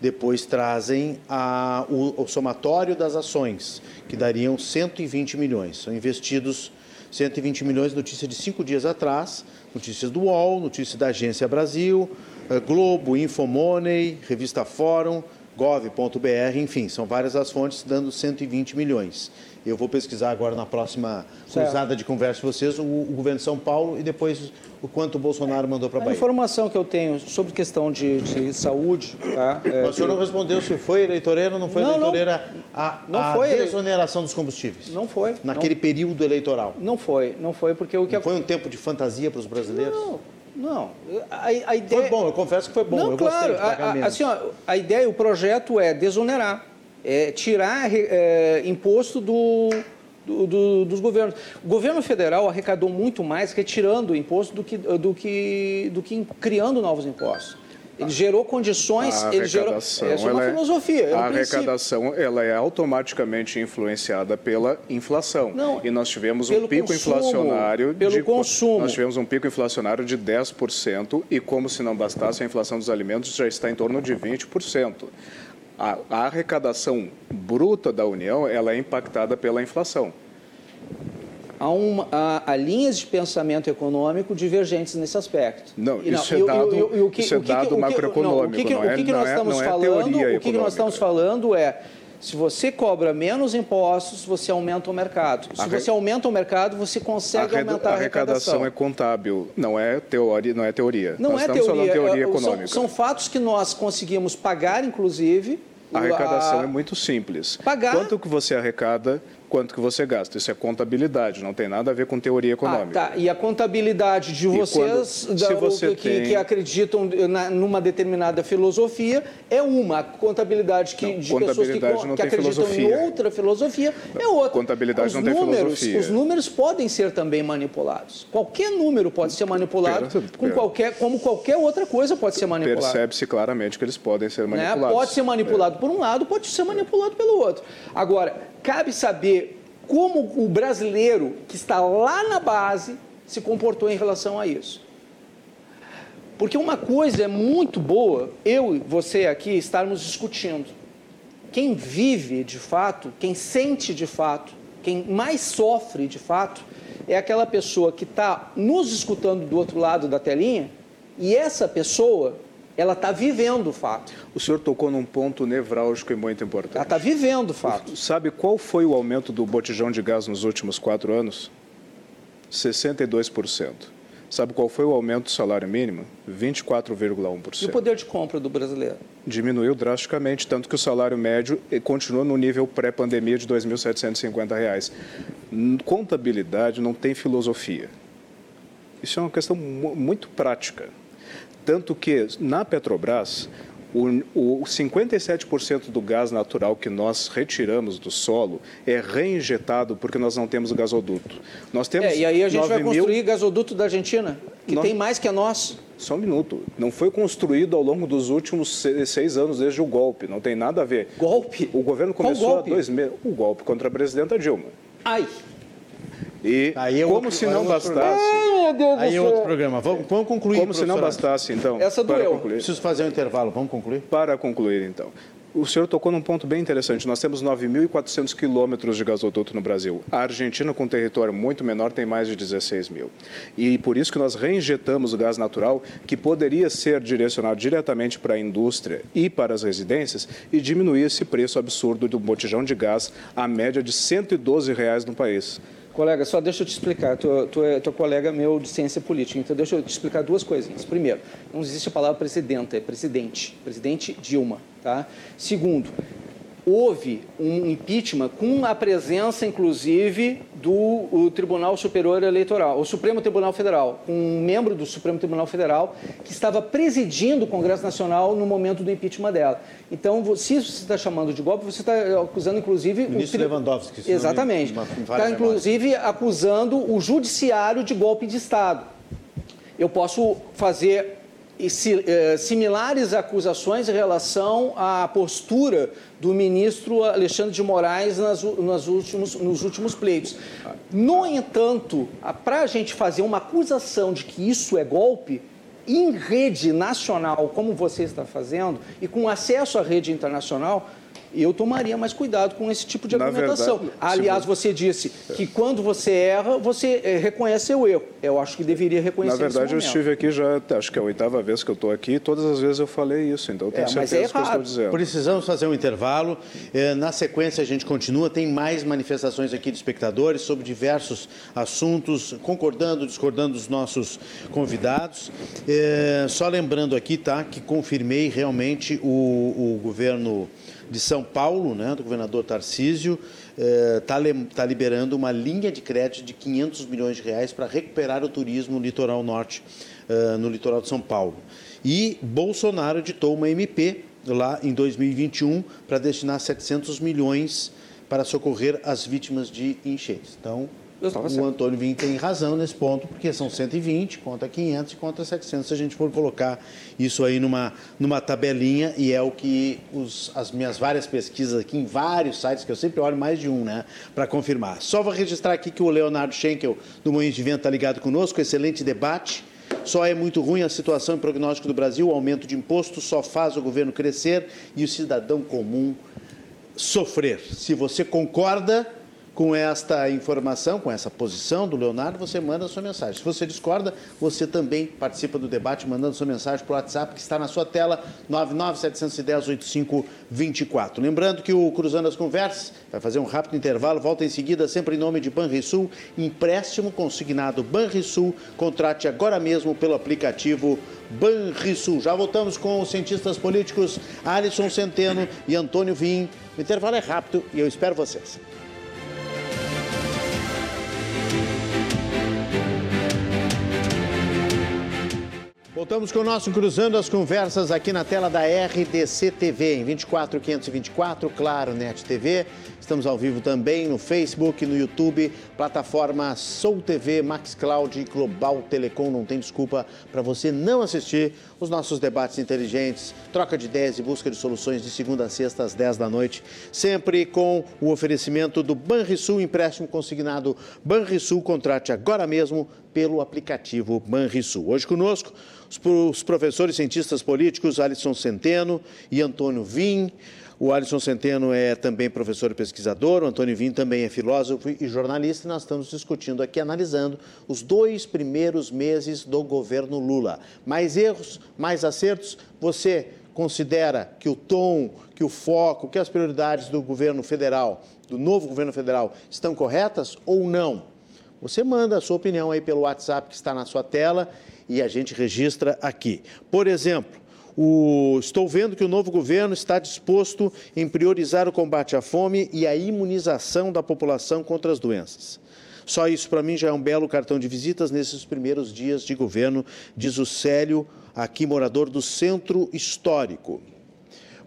depois trazem a, o, o somatório das ações, que dariam 120 milhões. São investidos 120 milhões, notícia de cinco dias atrás, notícias do UOL, notícias da Agência Brasil, eh, Globo, Infomoney, Revista Fórum, gov.br, enfim, são várias as fontes dando 120 milhões. Eu vou pesquisar agora na próxima cruzada de conversa com vocês o, o, governo de São Paulo e depois o quanto o Bolsonaro mandou para a Bahia. A informação que eu tenho sobre questão de, de saúde... Tá, é, Mas o senhor não respondeu se foi eleitoreira ou não foi não, eleitoreira não, a, não a foi desoneração dos combustíveis? Não foi. Naquele não, período eleitoral? Não foi, não foi porque o que... Não foi um tempo de fantasia para os brasileiros? Não. Não, a, a, ideia... Foi bom, eu confesso que foi bom. Não, eu claro, a, a, assim, ó, a ideia, o projeto é desonerar, é tirar é, imposto do, do, do, dos governos. O governo federal arrecadou muito mais retirando imposto do que, do que, do que criando novos impostos. Ele gerou condições, a ele gerou. Essa é uma é, filosofia. É a arrecadação ela é automaticamente influenciada pela inflação. Não, e nós tivemos um pico consumo, inflacionário pelo de, consumo. Nós tivemos um pico inflacionário de 10% e como se não bastasse a inflação dos alimentos já está em torno de 20%. A, a arrecadação bruta da União ela é impactada pela inflação. Há, uma, linhas de pensamento econômico divergentes nesse aspecto. Não, e, isso, é dado, o, que, isso é dado macroeconômico. o que, o que, nós estamos falando? O que nós estamos falando é se você cobra menos impostos, você aumenta o mercado. Se você aumenta o mercado, você consegue a aumentar a arrecadação. A arrecadação é contábil, não é teoria. Não é teoria, não nós é teoria, teoria é, econômica. São, são fatos que nós conseguimos pagar, inclusive, a arrecadação a... é muito simples. Pagar... Quanto que você arrecada, quanto que você gasta. Isso é contabilidade, não tem nada a ver com teoria econômica. Ah, tá. E a contabilidade de vocês, quando, da, você que, tem... que, acreditam na, numa determinada filosofia, é uma. A contabilidade que, não, de contabilidade pessoas que, que acreditam filosofia. em outra filosofia é outra. Contabilidade os não números, tem filosofia. Os números podem ser também manipulados. Qualquer número pode ser manipulado. Com qualquer, como qualquer outra coisa pode ser manipulada. Percebe-se claramente que eles podem ser né? manipulados. Né? Pode ser manipulado é. por um lado, pode ser manipulado pelo outro. Agora, cabe saber como o brasileiro que está lá na base se comportou em relação a isso. Porque uma coisa é muito boa, eu e você aqui estarmos discutindo. Quem vive de fato, quem sente de fato, quem mais sofre de fato, é aquela pessoa que está nos escutando do outro lado da telinha e essa pessoa ela está vivendo o fato. O senhor tocou num ponto nevrálgico e muito importante. Ela está vivendo o fato. Sabe qual foi o aumento do botijão de gás nos últimos quatro anos? 62%. Sabe qual foi o aumento do salário mínimo? 24,1%. E o poder de compra do brasileiro? Diminuiu drasticamente, tanto que o salário médio continua no nível pré-pandemia de R$ 2.750. Contabilidade não tem filosofia. Isso é uma questão muito prática. Tanto que na Petrobras, o, o 57% do gás natural que nós retiramos do solo é reinjetado porque nós não temos gasoduto. Nós temos é, e aí a gente vai construir mil... gasoduto da Argentina, que nós... tem mais que a nós. Só um minuto. Não foi construído ao longo dos últimos seis anos desde o golpe. Não tem nada a ver. Golpe? O governo começou há dois meses. O golpe contra a presidenta Dilma. Ai! E é como outro, se não é bastasse. Ai, aí é outro programa. Vamos, vamos concluir. Como se não bastasse, então. Essa doeu. Concluir. Preciso fazer um intervalo. Vamos concluir? Para concluir, então. O senhor tocou num ponto bem interessante. Nós temos 9.400 quilômetros de gasoduto no Brasil. A Argentina, com um território muito menor, tem mais de 16 mil. E por isso que nós reinjetamos o gás natural, que poderia ser direcionado diretamente para a indústria e para as residências, e diminuir esse preço absurdo do botijão de gás à média de 112 reais no país. Colega, só deixa eu te explicar. Tu, tu é, tu é colega meu de ciência política, então deixa eu te explicar duas coisinhas. Primeiro, não existe a palavra presidenta, é presidente. Presidente Dilma. Tá? Segundo, houve um impeachment com a presença, inclusive, do Tribunal Superior Eleitoral, o Supremo Tribunal Federal, um membro do Supremo Tribunal Federal que estava presidindo o Congresso Nacional no momento do impeachment dela. Então, se você está chamando de golpe, você está acusando, inclusive... O ministro o tri... Lewandowski. Exatamente. Está, inclusive, acusando o judiciário de golpe de Estado. Eu posso fazer eh, similares acusações em relação à postura do ministro Alexandre de Moraes nas, nas últimos, nos últimos pleitos. No entanto, para a gente fazer uma acusação de que isso é golpe, em rede nacional, como você está fazendo, e com acesso à rede internacional, eu tomaria mais cuidado com esse tipo de argumentação. Verdade, Aliás, você disse que quando você erra, você é, reconhece seu erro. Eu acho que deveria reconhecer Na verdade, eu estive aqui já, acho que é a oitava vez que eu estou aqui, todas as vezes eu falei isso, então tenho é, certeza é que eu estou dizendo. Precisamos fazer um intervalo. É, na sequência, a gente continua. Tem mais manifestações aqui de espectadores sobre diversos assuntos, concordando, discordando dos nossos convidados. É, só lembrando aqui, tá, que confirmei realmente o, o governo de São Paulo, né, do governador Tarcísio, está eh, tá liberando uma linha de crédito de 500 milhões de reais para recuperar o turismo no litoral norte, eh, no litoral de São Paulo. E Bolsonaro editou uma MP lá em 2021 para destinar 700 milhões para socorrer as vítimas de enchentes. Então, o Antônio Vim tem razão nesse ponto, porque são 120 contra 500 e contra 700, se a gente for colocar isso aí numa, numa tabelinha, e é o que os, as minhas várias pesquisas aqui em vários sites, que eu sempre olho mais de um, né, para confirmar. Só vou registrar aqui que o Leonardo Schenkel, do Moinhos de Vento, está ligado conosco, excelente debate. Só é muito ruim a situação e prognóstico do Brasil, o aumento de imposto só faz o governo crescer e o cidadão comum sofrer. Se você concorda com esta informação, com essa posição do Leonardo, você manda a sua mensagem. Se você discorda, você também participa do debate mandando sua mensagem para o WhatsApp que está na sua tela, 997108524. Lembrando que o Cruzando as Conversas vai fazer um rápido intervalo, volta em seguida, sempre em nome de Banrisul, empréstimo consignado Banrisul, contrate agora mesmo pelo aplicativo Banrisul. Já voltamos com os cientistas políticos Alisson Centeno e Antônio Vim. O intervalo é rápido e eu espero vocês. Voltamos com o nosso Cruzando as Conversas aqui na tela da RDC TV, em 24524, claro, NET TV. Estamos ao vivo também no Facebook, no YouTube, plataforma Soul TV, Max Cloud e Global Telecom. Não tem desculpa para você não assistir os nossos debates inteligentes, troca de ideias e busca de soluções de segunda a sexta às 10 da noite, sempre com o oferecimento do Banrisul, empréstimo consignado Banrisul. Contrate agora mesmo pelo aplicativo Banrisul. Hoje conosco os professores cientistas políticos Alisson Centeno e Antônio Vim. O Alisson Centeno é também professor e pesquisador, o Antônio Vim também é filósofo e jornalista, e nós estamos discutindo aqui, analisando os dois primeiros meses do governo Lula. Mais erros, mais acertos? Você considera que o tom, que o foco, que as prioridades do governo federal, do novo governo federal, estão corretas ou não? Você manda a sua opinião aí pelo WhatsApp que está na sua tela e a gente registra aqui. Por exemplo, o, estou vendo que o novo governo está disposto em priorizar o combate à fome e a imunização da população contra as doenças. Só isso para mim já é um belo cartão de visitas nesses primeiros dias de governo, diz o Célio, aqui morador do Centro Histórico.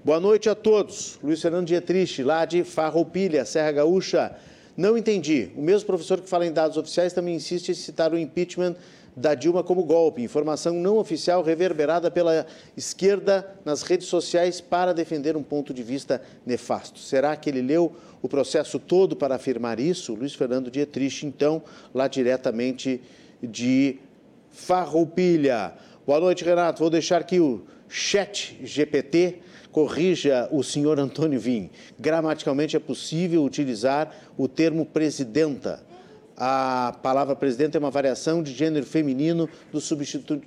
Boa noite a todos. Luiz Fernando Dietrich, lá de Farroupilha, Serra Gaúcha. Não entendi. O mesmo professor que fala em dados oficiais também insiste em citar o impeachment da Dilma como golpe. Informação não oficial reverberada pela esquerda nas redes sociais para defender um ponto de vista nefasto. Será que ele leu o processo todo para afirmar isso? Luiz Fernando Dietrich, então, lá diretamente de Farroupilha. Boa noite, Renato. Vou deixar aqui o chat GPT corrija o senhor Antônio Vim. Gramaticalmente é possível utilizar o termo presidenta a palavra presidente é uma variação de gênero feminino do,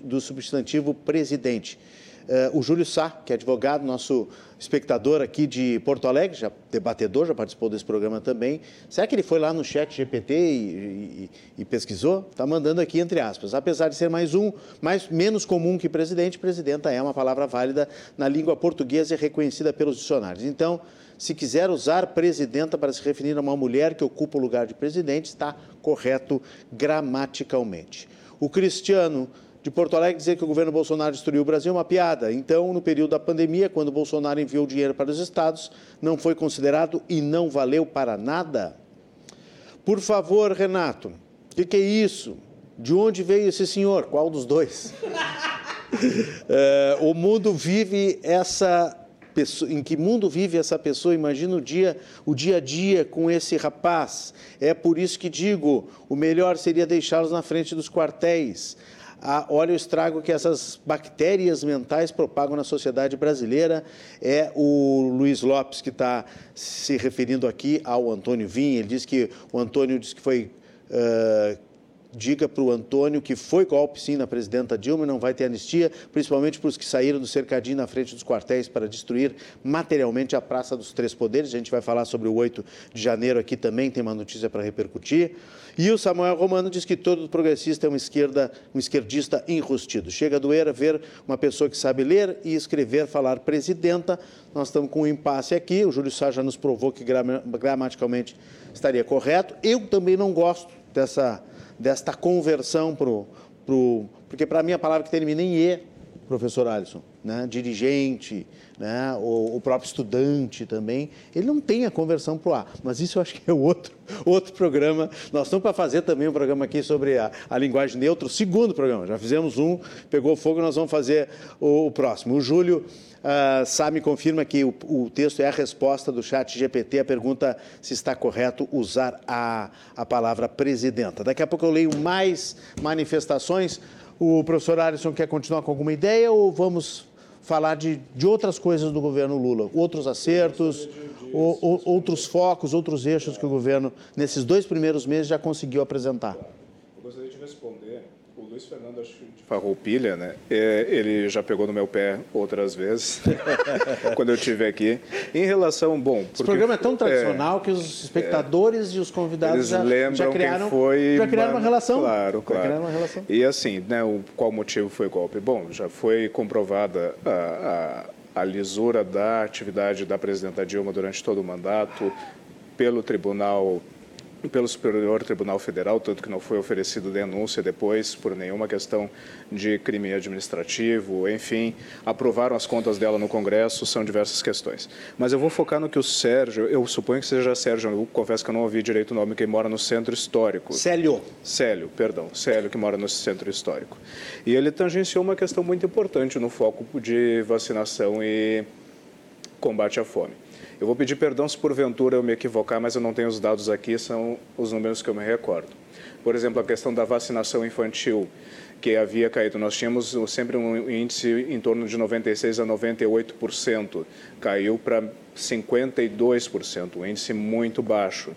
do substantivo presidente. Uh, o Júlio Sá, que é advogado, nosso espectador aqui de Porto Alegre, já debatedor, já participou desse programa também. Será que ele foi lá no chat GPT e, e, e pesquisou? Está mandando aqui entre aspas. Apesar de ser mais um, mais, menos comum que presidente, presidenta é uma palavra válida na língua portuguesa e reconhecida pelos dicionários. Então, se quiser usar presidenta para se referir a uma mulher que ocupa o lugar de presidente, está correto gramaticalmente. O Cristiano de Porto Alegre dizer que o governo Bolsonaro destruiu o Brasil é uma piada. Então, no período da pandemia, quando Bolsonaro enviou dinheiro para os estados, não foi considerado e não valeu para nada? Por favor, Renato, o que, que, é isso? De onde veio esse senhor? Qual dos dois? *laughs* é, o mundo vive essa pessoa, em que mundo vive essa pessoa? Imagina o dia, o dia a dia com esse rapaz. É por isso que digo, o melhor seria deixá-los na frente dos quartéis. Ah, olha o estrago que essas bactérias mentais propagam na sociedade brasileira. É o Luiz Lopes que está se referindo aqui ao Antônio Vim. Ele diz que o Antônio disse que foi uh, diga para o Antônio que foi golpe sim na presidenta Dilma e não vai ter anistia, principalmente para os que saíram do cercadinho na frente dos quartéis para destruir materialmente a Praça dos Três Poderes. A gente vai falar sobre o 8 de janeiro aqui também, tem uma notícia para repercutir. E o Samuel Romano diz que todo progressista é um, esquerda, um esquerdista enrustido. Chega a doer ver uma pessoa que sabe ler e escrever falar presidenta. Nós estamos com um impasse aqui, o Júlio Sá já nos provou que gramaticalmente estaria correto. Eu também não gosto dessa desta conversão para o. Porque para mim a palavra que termina em E, professor Alisson, né? dirigente, né? o, o, próprio estudante também, ele não tem a conversão para o A. Mas isso eu acho que é outro, *laughs* outro programa. Nós estamos para fazer também um programa aqui sobre a, a linguagem neutra, o segundo programa. Já fizemos um, pegou fogo, nós vamos fazer o, o próximo. O Júlio Uh, Sá me confirma que o, o, texto é a resposta do chat GPT, a pergunta se está correto usar a, a palavra presidenta. Daqui a pouco eu leio mais manifestações. O professor Alisson quer continuar com alguma ideia ou vamos falar de, de outras coisas do governo Lula, outros acertos, outros focos, outros eixos que o governo, nesses dois primeiros meses, já conseguiu apresentar. Eu gostaria de responder. Luiz Fernando acho de Farroupilha, né? É, ele já pegou no meu pé outras vezes, *laughs* quando eu estive aqui. Em relação, bom... Porque, Esse programa é tão tradicional é, que os espectadores é, e os convidados já, já, criaram, foi, já criaram uma relação. Claro, claro. Uma relação. E assim, né, o, qual motivo foi o golpe? Bom, já foi comprovada a, a, a lisura da atividade da presidenta Dilma durante todo o mandato, pelo Tribunal pelo Superior Tribunal Federal, tanto que não foi oferecido denúncia depois por nenhuma questão de crime administrativo, enfim, aprovaram as contas dela no Congresso, são diversas questões. Mas eu vou focar no que o Sérgio, eu suponho que seja Sérgio, eu confesso que eu não ouvi direito o nome, que mora no Centro Histórico. Célio. Célio, perdão, Célio, que mora no Centro Histórico. E ele tangenciou uma questão muito importante no foco de vacinação e combate à fome. Eu vou pedir perdão se porventura eu me equivocar, mas eu não tenho os dados aqui, são os números que eu me recordo. Por exemplo, a questão da vacinação infantil, que havia caído. Nós tínhamos sempre um índice em torno de 96% a 98%, caiu para 52%, um índice muito baixo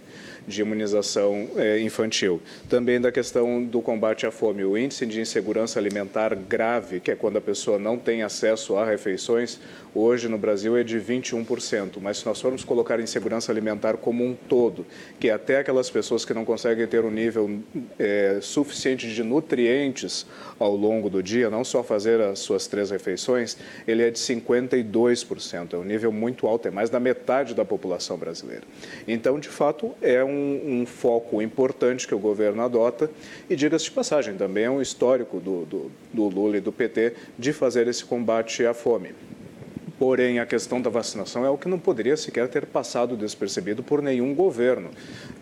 de imunização é, infantil. Também da questão do combate à fome. O índice de insegurança alimentar grave, que é quando a pessoa não tem acesso a refeições, hoje no Brasil é de 21%. Mas se nós formos colocar insegurança alimentar como um todo, que é até aquelas pessoas que não conseguem ter um nível é, suficiente de nutrientes ao longo do dia, não só fazer as suas três refeições, ele é de 52%. É um nível muito alto, é mais da metade da população brasileira. Então, de fato, é um um, foco importante que o governo adota e, diga-se de passagem, também é um histórico do, do, do Lula e do PT de fazer esse combate à fome. Porém, a questão da vacinação é o que não poderia sequer ter passado despercebido por nenhum governo.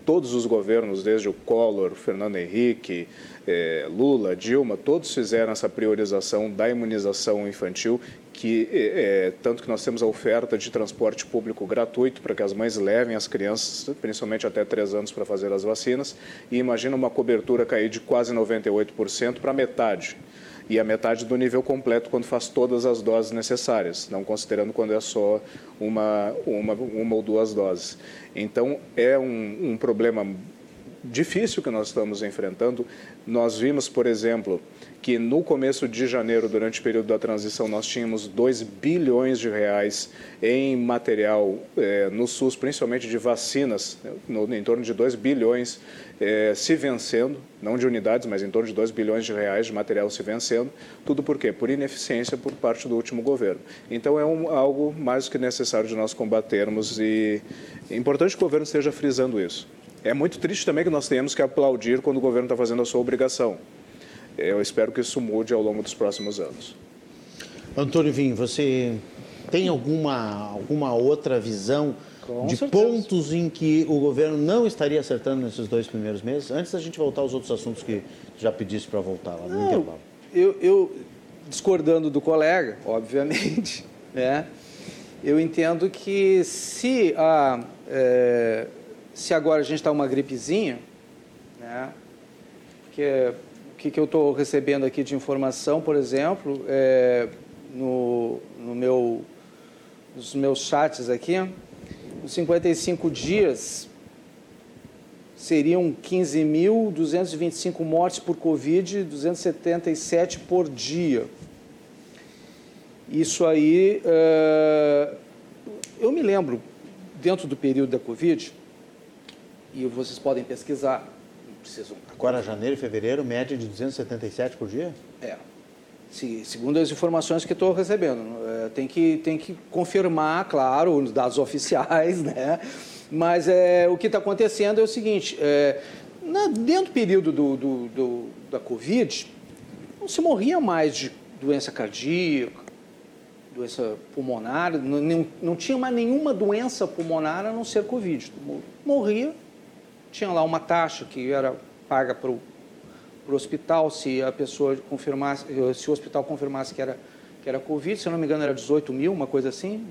Todos os governos, desde o Collor, Fernando Henrique, eh, Lula, Dilma, todos fizeram essa priorização da imunização infantil que é, tanto que nós temos a oferta de transporte público gratuito para que as mães levem as crianças, principalmente até 3 anos, para fazer as vacinas, e imagina uma cobertura cair de quase 98% para metade, e a metade do nível completo quando faz todas as doses necessárias, não considerando quando é só uma, uma, uma ou duas doses. Então, é um, um problema difícil que nós estamos enfrentando. Nós vimos, por exemplo, que no começo de janeiro, durante o período da transição, nós tínhamos 2 bilhões de reais em material eh, no SUS, principalmente de vacinas, no, em torno de 2 bilhões eh, se vencendo, não de unidades, mas em torno de 2 bilhões de reais de material se vencendo. Tudo por quê? Por ineficiência por parte do último governo. Então é um, algo mais que necessário de nós combatermos e é importante que o governo esteja frisando isso. É muito triste também que nós tenhamos que aplaudir quando o governo está fazendo a sua obrigação. Eu espero que isso mude ao longo dos próximos anos. Antônio Vinho, você tem alguma, alguma outra visão Com de certeza. pontos em que o governo não estaria acertando nesses dois primeiros meses? Antes da gente voltar aos outros assuntos que já pedisse para voltar lá no não, intervalo. Eu, eu, discordando do colega, obviamente, *laughs* né? eu entendo que se, a, é, se agora a gente está uma gripezinha, né? que é que, que eu estou recebendo aqui de informação, por exemplo, é, no, no meu, nos meus chats aqui, nos 55 dias seriam 15.225 mortes por Covid, 277 por dia. Isso aí, é, eu me lembro, dentro do período da Covid, e vocês podem pesquisar, precisam. Agora, janeiro e fevereiro, média de 277 por dia? É. Se, segundo as informações que estou recebendo. É, tem, que, tem que confirmar, claro, os dados *laughs* oficiais, né? Mas é, o que está acontecendo é o seguinte: é, na, dentro do período do, do, do, da Covid, não se morria mais de doença cardíaca, doença pulmonar, não, não, não tinha mais nenhuma doença pulmonar a não ser Covid. Morria tinha lá uma taxa que era paga para o hospital se a pessoa confirmasse, se o hospital confirmasse que era, que era Covid, se eu não me engano era 18 mil, uma coisa assim.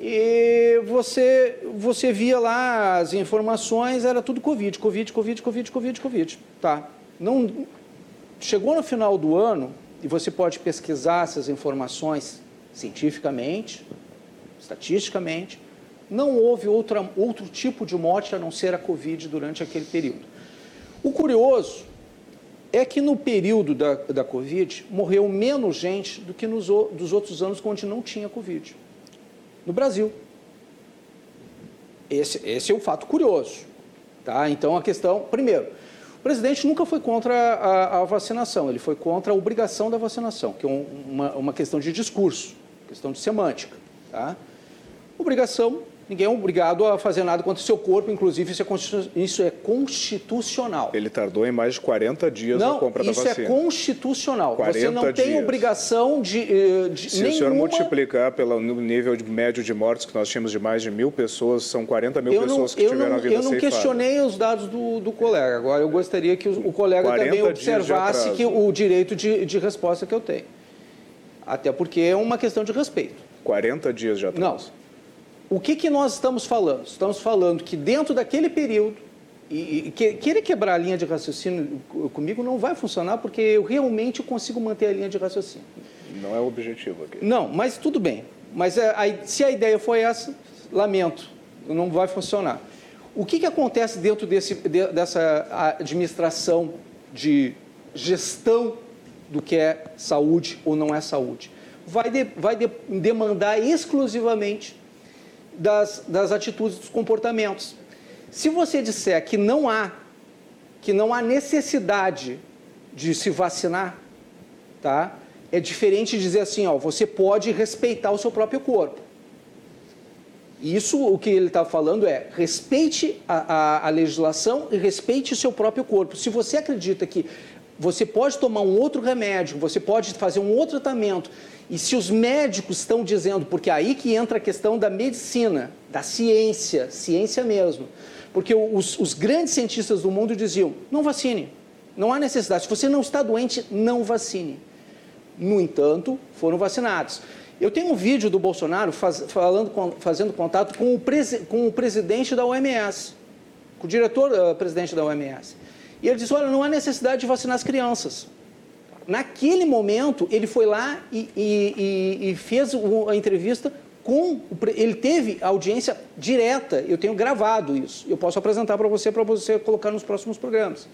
E você, você via lá as informações, era tudo Covid, Covid, Covid, Covid, Covid, Covid. Tá. Não, chegou no final do ano, e você pode pesquisar essas informações cientificamente, estatisticamente, não houve outra, outro tipo de morte a não ser a Covid durante aquele período. O curioso é que no período da, da Covid morreu menos gente do que nos dos outros anos onde não tinha Covid. No Brasil. Esse, esse é um fato curioso. Tá? Então a questão, primeiro, o presidente nunca foi contra a, a vacinação, ele foi contra a obrigação da vacinação, que é um, uma, uma questão de discurso, questão de semântica. Tá? Obrigação Ninguém é obrigado a fazer nada contra o seu corpo, inclusive isso é, isso é constitucional. Ele tardou em mais de 40 dias não, na compra da vacina. Isso é constitucional. Você não tem dias. obrigação de, eh, de Se nenhuma... o senhor multiplicar pelo nível de médio de mortes que nós tínhamos de mais de mil pessoas, são 40 mil eu pessoas não, que tiveram não, a vida Eu não ceifada. questionei os dados do, do, colega. Agora, eu gostaria que o, o colega também observasse que o direito de, de resposta que eu tenho. Até porque é uma questão de respeito. 40 dias já atrás. Não. O que, que nós estamos falando? Estamos falando que dentro daquele período, e, e que, querer quebrar a linha de raciocínio comigo não vai funcionar, porque eu realmente consigo manter a linha de raciocínio. Não é o objetivo aqui. Não, mas tudo bem. Mas a, é, a, se a ideia foi essa, lamento, não vai funcionar. O que, que acontece dentro desse, de, dessa administração de gestão do que é saúde ou não é saúde? Vai, de, vai de, demandar exclusivamente das, das atitudes, dos comportamentos. Se você disser que não há, que não há necessidade de se vacinar, tá? É diferente dizer assim, ó, você pode respeitar o seu próprio corpo. Isso, o que ele está falando é respeite a, a, a, legislação e respeite o seu próprio corpo. Se você acredita que você pode tomar um outro remédio, você pode fazer um outro tratamento e se os médicos estão dizendo, porque é aí que entra a questão da medicina, da ciência, ciência mesmo. Porque os, os grandes cientistas do mundo diziam: não vacine, não há necessidade. Se você não está doente, não vacine. No entanto, foram vacinados. Eu tenho um vídeo do Bolsonaro faz, falando, fazendo contato com o, presi, com o presidente da OMS, com o diretor-presidente uh, da OMS. E ele disse: olha, não há necessidade de vacinar as crianças. Naquele momento, ele foi lá e, e, e fez a entrevista com. Ele teve audiência direta. Eu tenho gravado isso. Eu posso apresentar para você, para você colocar nos próximos programas.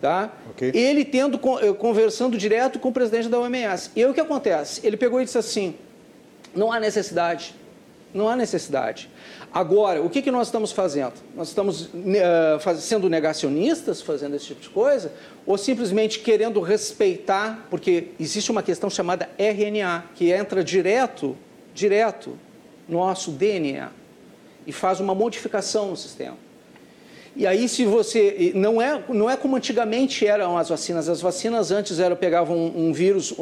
Tá? Okay. Ele tendo eh, conversando direto com o presidente da OMS. E aí o que acontece? Ele pegou e disse assim: não há necessidade. Não há necessidade. Agora, o que, que nós estamos fazendo? Nós estamos uh, sendo negacionistas, fazendo esse tipo de coisa, ou simplesmente querendo respeitar, porque existe uma questão chamada RNA, que entra direto, direto no nosso DNA e faz uma modificação no sistema. E aí, se você. Não é, não é como antigamente eram as vacinas. As vacinas antes eram, pegavam um, um vírus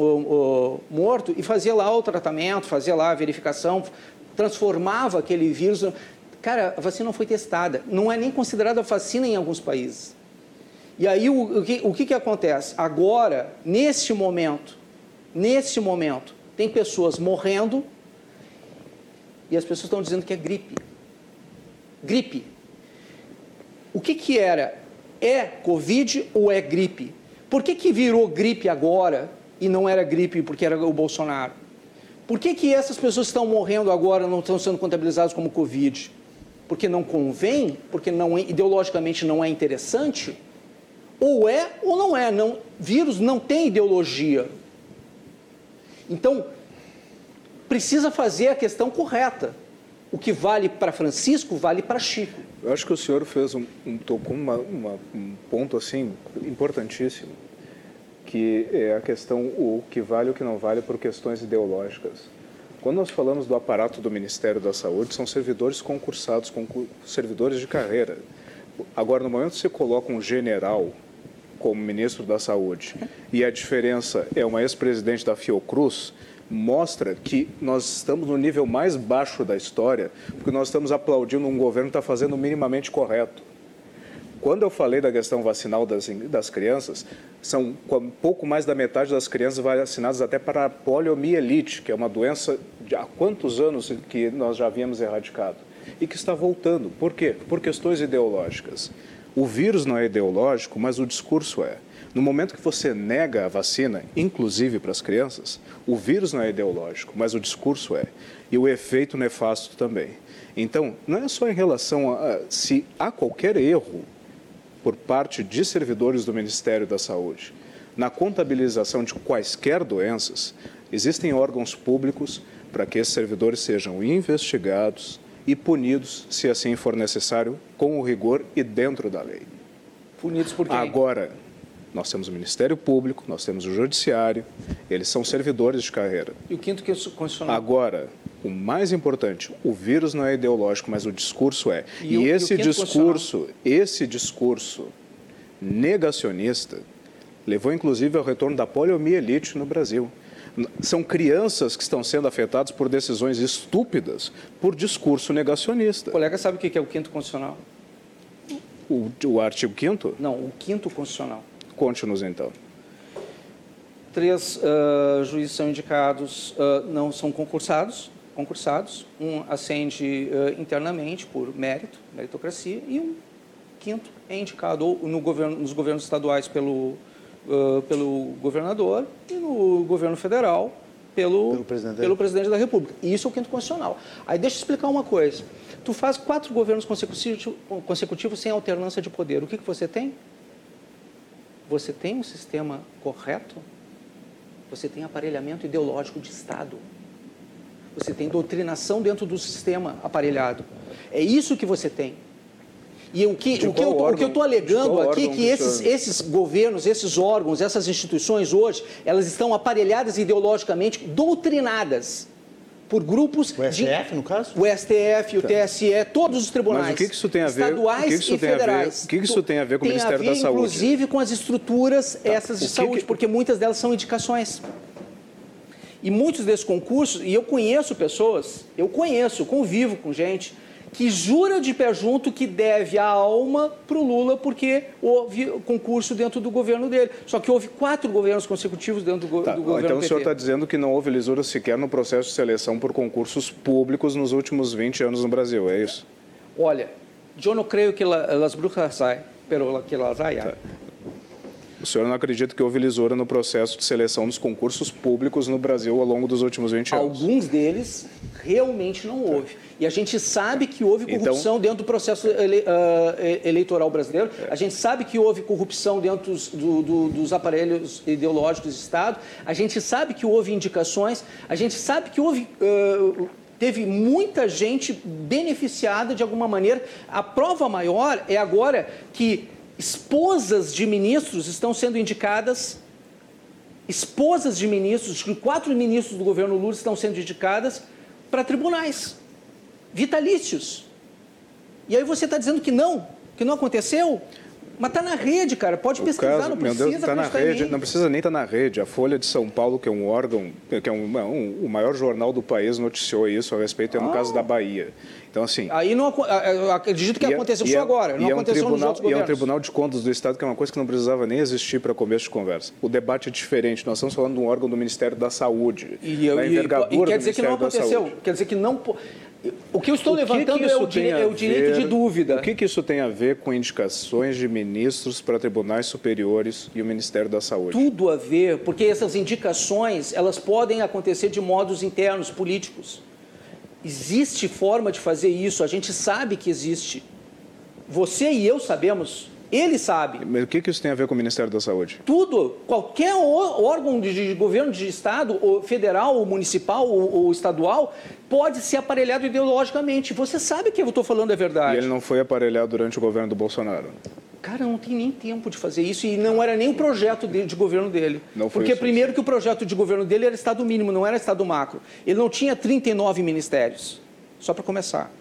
morto e fazia lá o tratamento, fazia lá a verificação, transformava aquele vírus. Cara, a vacina não foi testada. Não é nem considerada vacina em alguns países. E aí o, o, que, o que, que acontece? Agora, neste momento, neste momento, tem pessoas morrendo e as pessoas estão dizendo que é gripe. Gripe. O que, que era? É Covid ou é gripe? Por que, que virou gripe agora e não era gripe porque era o Bolsonaro? Por que, que essas pessoas que estão morrendo agora não estão sendo contabilizadas como Covid? Porque não convém? Porque não, é, ideologicamente não é interessante? Ou é ou não é. Não, vírus não tem ideologia. Então, precisa fazer a questão correta. O que vale para Francisco vale para Chico. Eu acho que o senhor fez um, um uma, uma, um ponto assim importantíssimo que é a questão o que vale e o que não vale por questões ideológicas. Quando nós falamos do aparato do Ministério da Saúde, são servidores concursados, concur servidores de carreira. Agora, no momento que você coloca um general como ministro da Saúde e a diferença é uma ex-presidente da Fiocruz, mostra que nós estamos no nível mais baixo da história, porque nós estamos aplaudindo um governo que está fazendo minimamente correto. Quando eu falei da questão vacinal das, das crianças, são pouco mais da metade das crianças vacinadas até para a poliomielite, que é uma doença de há quantos anos que nós já havíamos erradicado e que está voltando. Por quê? Por questões ideológicas. O vírus não é ideológico, mas o discurso é. No momento que você nega a vacina, inclusive para as crianças, o vírus não é ideológico, mas o discurso é. E o efeito nefasto também. Então, não é só em relação a se há qualquer erro por parte de servidores do Ministério da Saúde na contabilização de quaisquer doenças, existem órgãos públicos para que esses servidores sejam investigados e punidos, se assim for necessário, com o rigor e dentro da lei. Punidos por quem? Agora, nós temos o Ministério Público, nós temos o Judiciário, eles são servidores de carreira. E o quinto que é constitucional? Agora, o mais importante, o vírus não é ideológico, mas o discurso é. E, e o, esse e discurso, esse discurso negacionista levou inclusive ao retorno da poliomielite no Brasil. São crianças que estão sendo afetadas por decisões estúpidas, por discurso negacionista. O colega sabe o que é o quinto constitucional? O, o artigo 5 Não, o quinto constitucional. Conte-nos então. Três uh, juízes são indicados, uh, não são concursados, concursados. Um ascende uh, internamente por mérito, meritocracia, e um quinto é indicado no governo, nos governos estaduais pelo uh, pelo governador e no governo federal pelo, pelo, presidente, pelo presidente da República. E isso é o quinto constitucional. Aí deixa eu explicar uma coisa. Tu faz quatro governos consecutivos, consecutivos sem alternância de poder. O que, que você tem? Você tem um sistema correto? Você tem aparelhamento ideológico de Estado. Você tem doutrinação dentro do sistema aparelhado. É isso que você tem. E o que, o que eu estou alegando aqui é que esses, esses governos, esses órgãos, essas instituições hoje, elas estão aparelhadas ideologicamente, doutrinadas por grupos o STF, de, no caso? O STF, o TSE, todos os tribunais. Mas o que, que isso tem a ver? Estaduais o que, que isso e tem federais. A ver, o que, isso tem a ver com o Ministério ver, da Saúde? Inclusive com as estruturas tá. essas de saúde, porque muitas delas são indicações. E muitos desses concursos, e eu conheço pessoas, eu conheço, convivo com gente que jura de pé junto que deve a alma para o Lula porque houve concurso dentro do governo dele. Só que houve quatro governos consecutivos dentro do, tá, do governo Então PT. o senhor está dizendo que não houve lisura sequer no processo de seleção por concursos públicos nos últimos 20 anos no Brasil, é isso? Olha, eu não creio que las brujas saem, pero que las hay. Tá. O senhor não acredita que houve lisura no processo de seleção dos concursos públicos no Brasil ao longo dos últimos 20 anos? Alguns deles realmente não houve. E a gente sabe que houve então- corrupção então, dentro do processo ele, uh, eleitoral brasileiro. É. A gente sabe que houve corrupção dentro dos, do, do, dos aparelhos ideológicos do Estado. A gente sabe que houve indicações. A gente sabe que houve. Uh, teve muita gente beneficiada de alguma maneira. A prova maior é agora que esposas de ministros estão sendo indicadas, esposas de ministros, quatro ministros do governo Lula estão sendo indicadas para tribunais vitalícios. E aí você está dizendo que não, que não aconteceu? Mas está na rede, cara. Pode pesquisar, caso, não precisa meu Deus, tá na rede, Não precisa nem estar tá na rede. A Folha de São Paulo, que é um órgão, que é um, um, o maior jornal do país, noticiou isso a respeito, é no ah. caso da Bahia. Então, assim... Aí não, acredito que é- aconteceu só é, agora, não aconteceu é um tribunal, nos outros governos. E é um Tribunal de Contas do Estado, que é uma coisa que não precisava nem existir para começo de conversa. O debate é diferente. Nós estamos falando de um órgão do Ministério da Saúde. E, e, e quer dizer que não aconteceu. Quer dizer que não... O que eu estou o levantando que é, o direito, é, o direito, de dúvida. O que, que, isso tem a ver com indicações de ministros para tribunais superiores e o Ministério da Saúde? Tudo a ver, porque essas indicações elas podem acontecer de modos internos, políticos. Existe forma de fazer isso, a gente sabe que existe. Você e eu sabemos ele sabe. Mas o que, isso tem a ver com o Ministério da Saúde? Tudo. Qualquer órgão de, governo de Estado, ou federal, ou municipal, ou, ou, estadual, pode ser aparelhado ideologicamente. Você sabe que eu estou falando a verdade. E ele não foi aparelhado durante o governo do Bolsonaro? Cara, não tem nem tempo de fazer isso e não era nem o projeto de, de governo dele. Não foi Porque isso. primeiro que o projeto de governo dele era Estado mínimo, não era Estado macro. Ele não tinha 39 ministérios. Só para começar.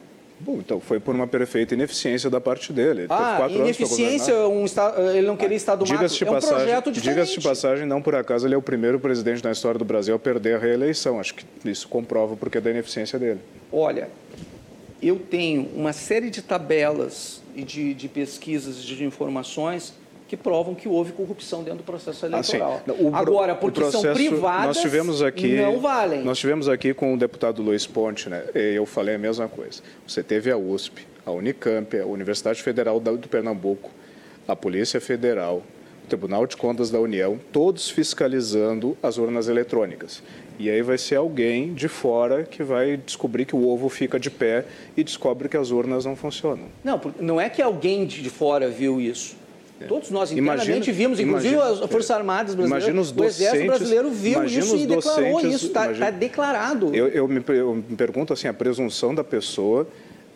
Bom, então foi por uma perfeita ineficiência da parte dele. ah, ineficiência, um ele não queria Estado macro. É um passagem, projeto diferente. Diga-se de passagem, não por acaso ele é o primeiro presidente na história do Brasil a perder a reeleição. Acho que isso comprova o porquê da ineficiência dele. Olha, eu tenho uma série de tabelas e de, de pesquisas, de informações que provam que houve corrupção dentro do processo eleitoral. Ah, o, Agora, porque processo, são privadas, nós tivemos aqui, não valem. Nós tivemos aqui com o deputado Luiz Ponte, né? eu falei a mesma coisa. Você teve a USP, a Unicamp, a Universidade Federal do Pernambuco, a Polícia Federal, o Tribunal de Contas da União, todos fiscalizando as urnas eletrônicas. E aí vai ser alguém de fora que vai descobrir que o ovo fica de pé e descobre que as urnas não funcionam. Não, não é que alguém de fora viu isso. É. Todos nós internamente imagina, vimos, inclusive imagina, as Forças Armadas brasileiras, o Exército brasileiro viu isso e declarou isso, está tá declarado. Eu, eu, me, eu me pergunto assim, a presunção da pessoa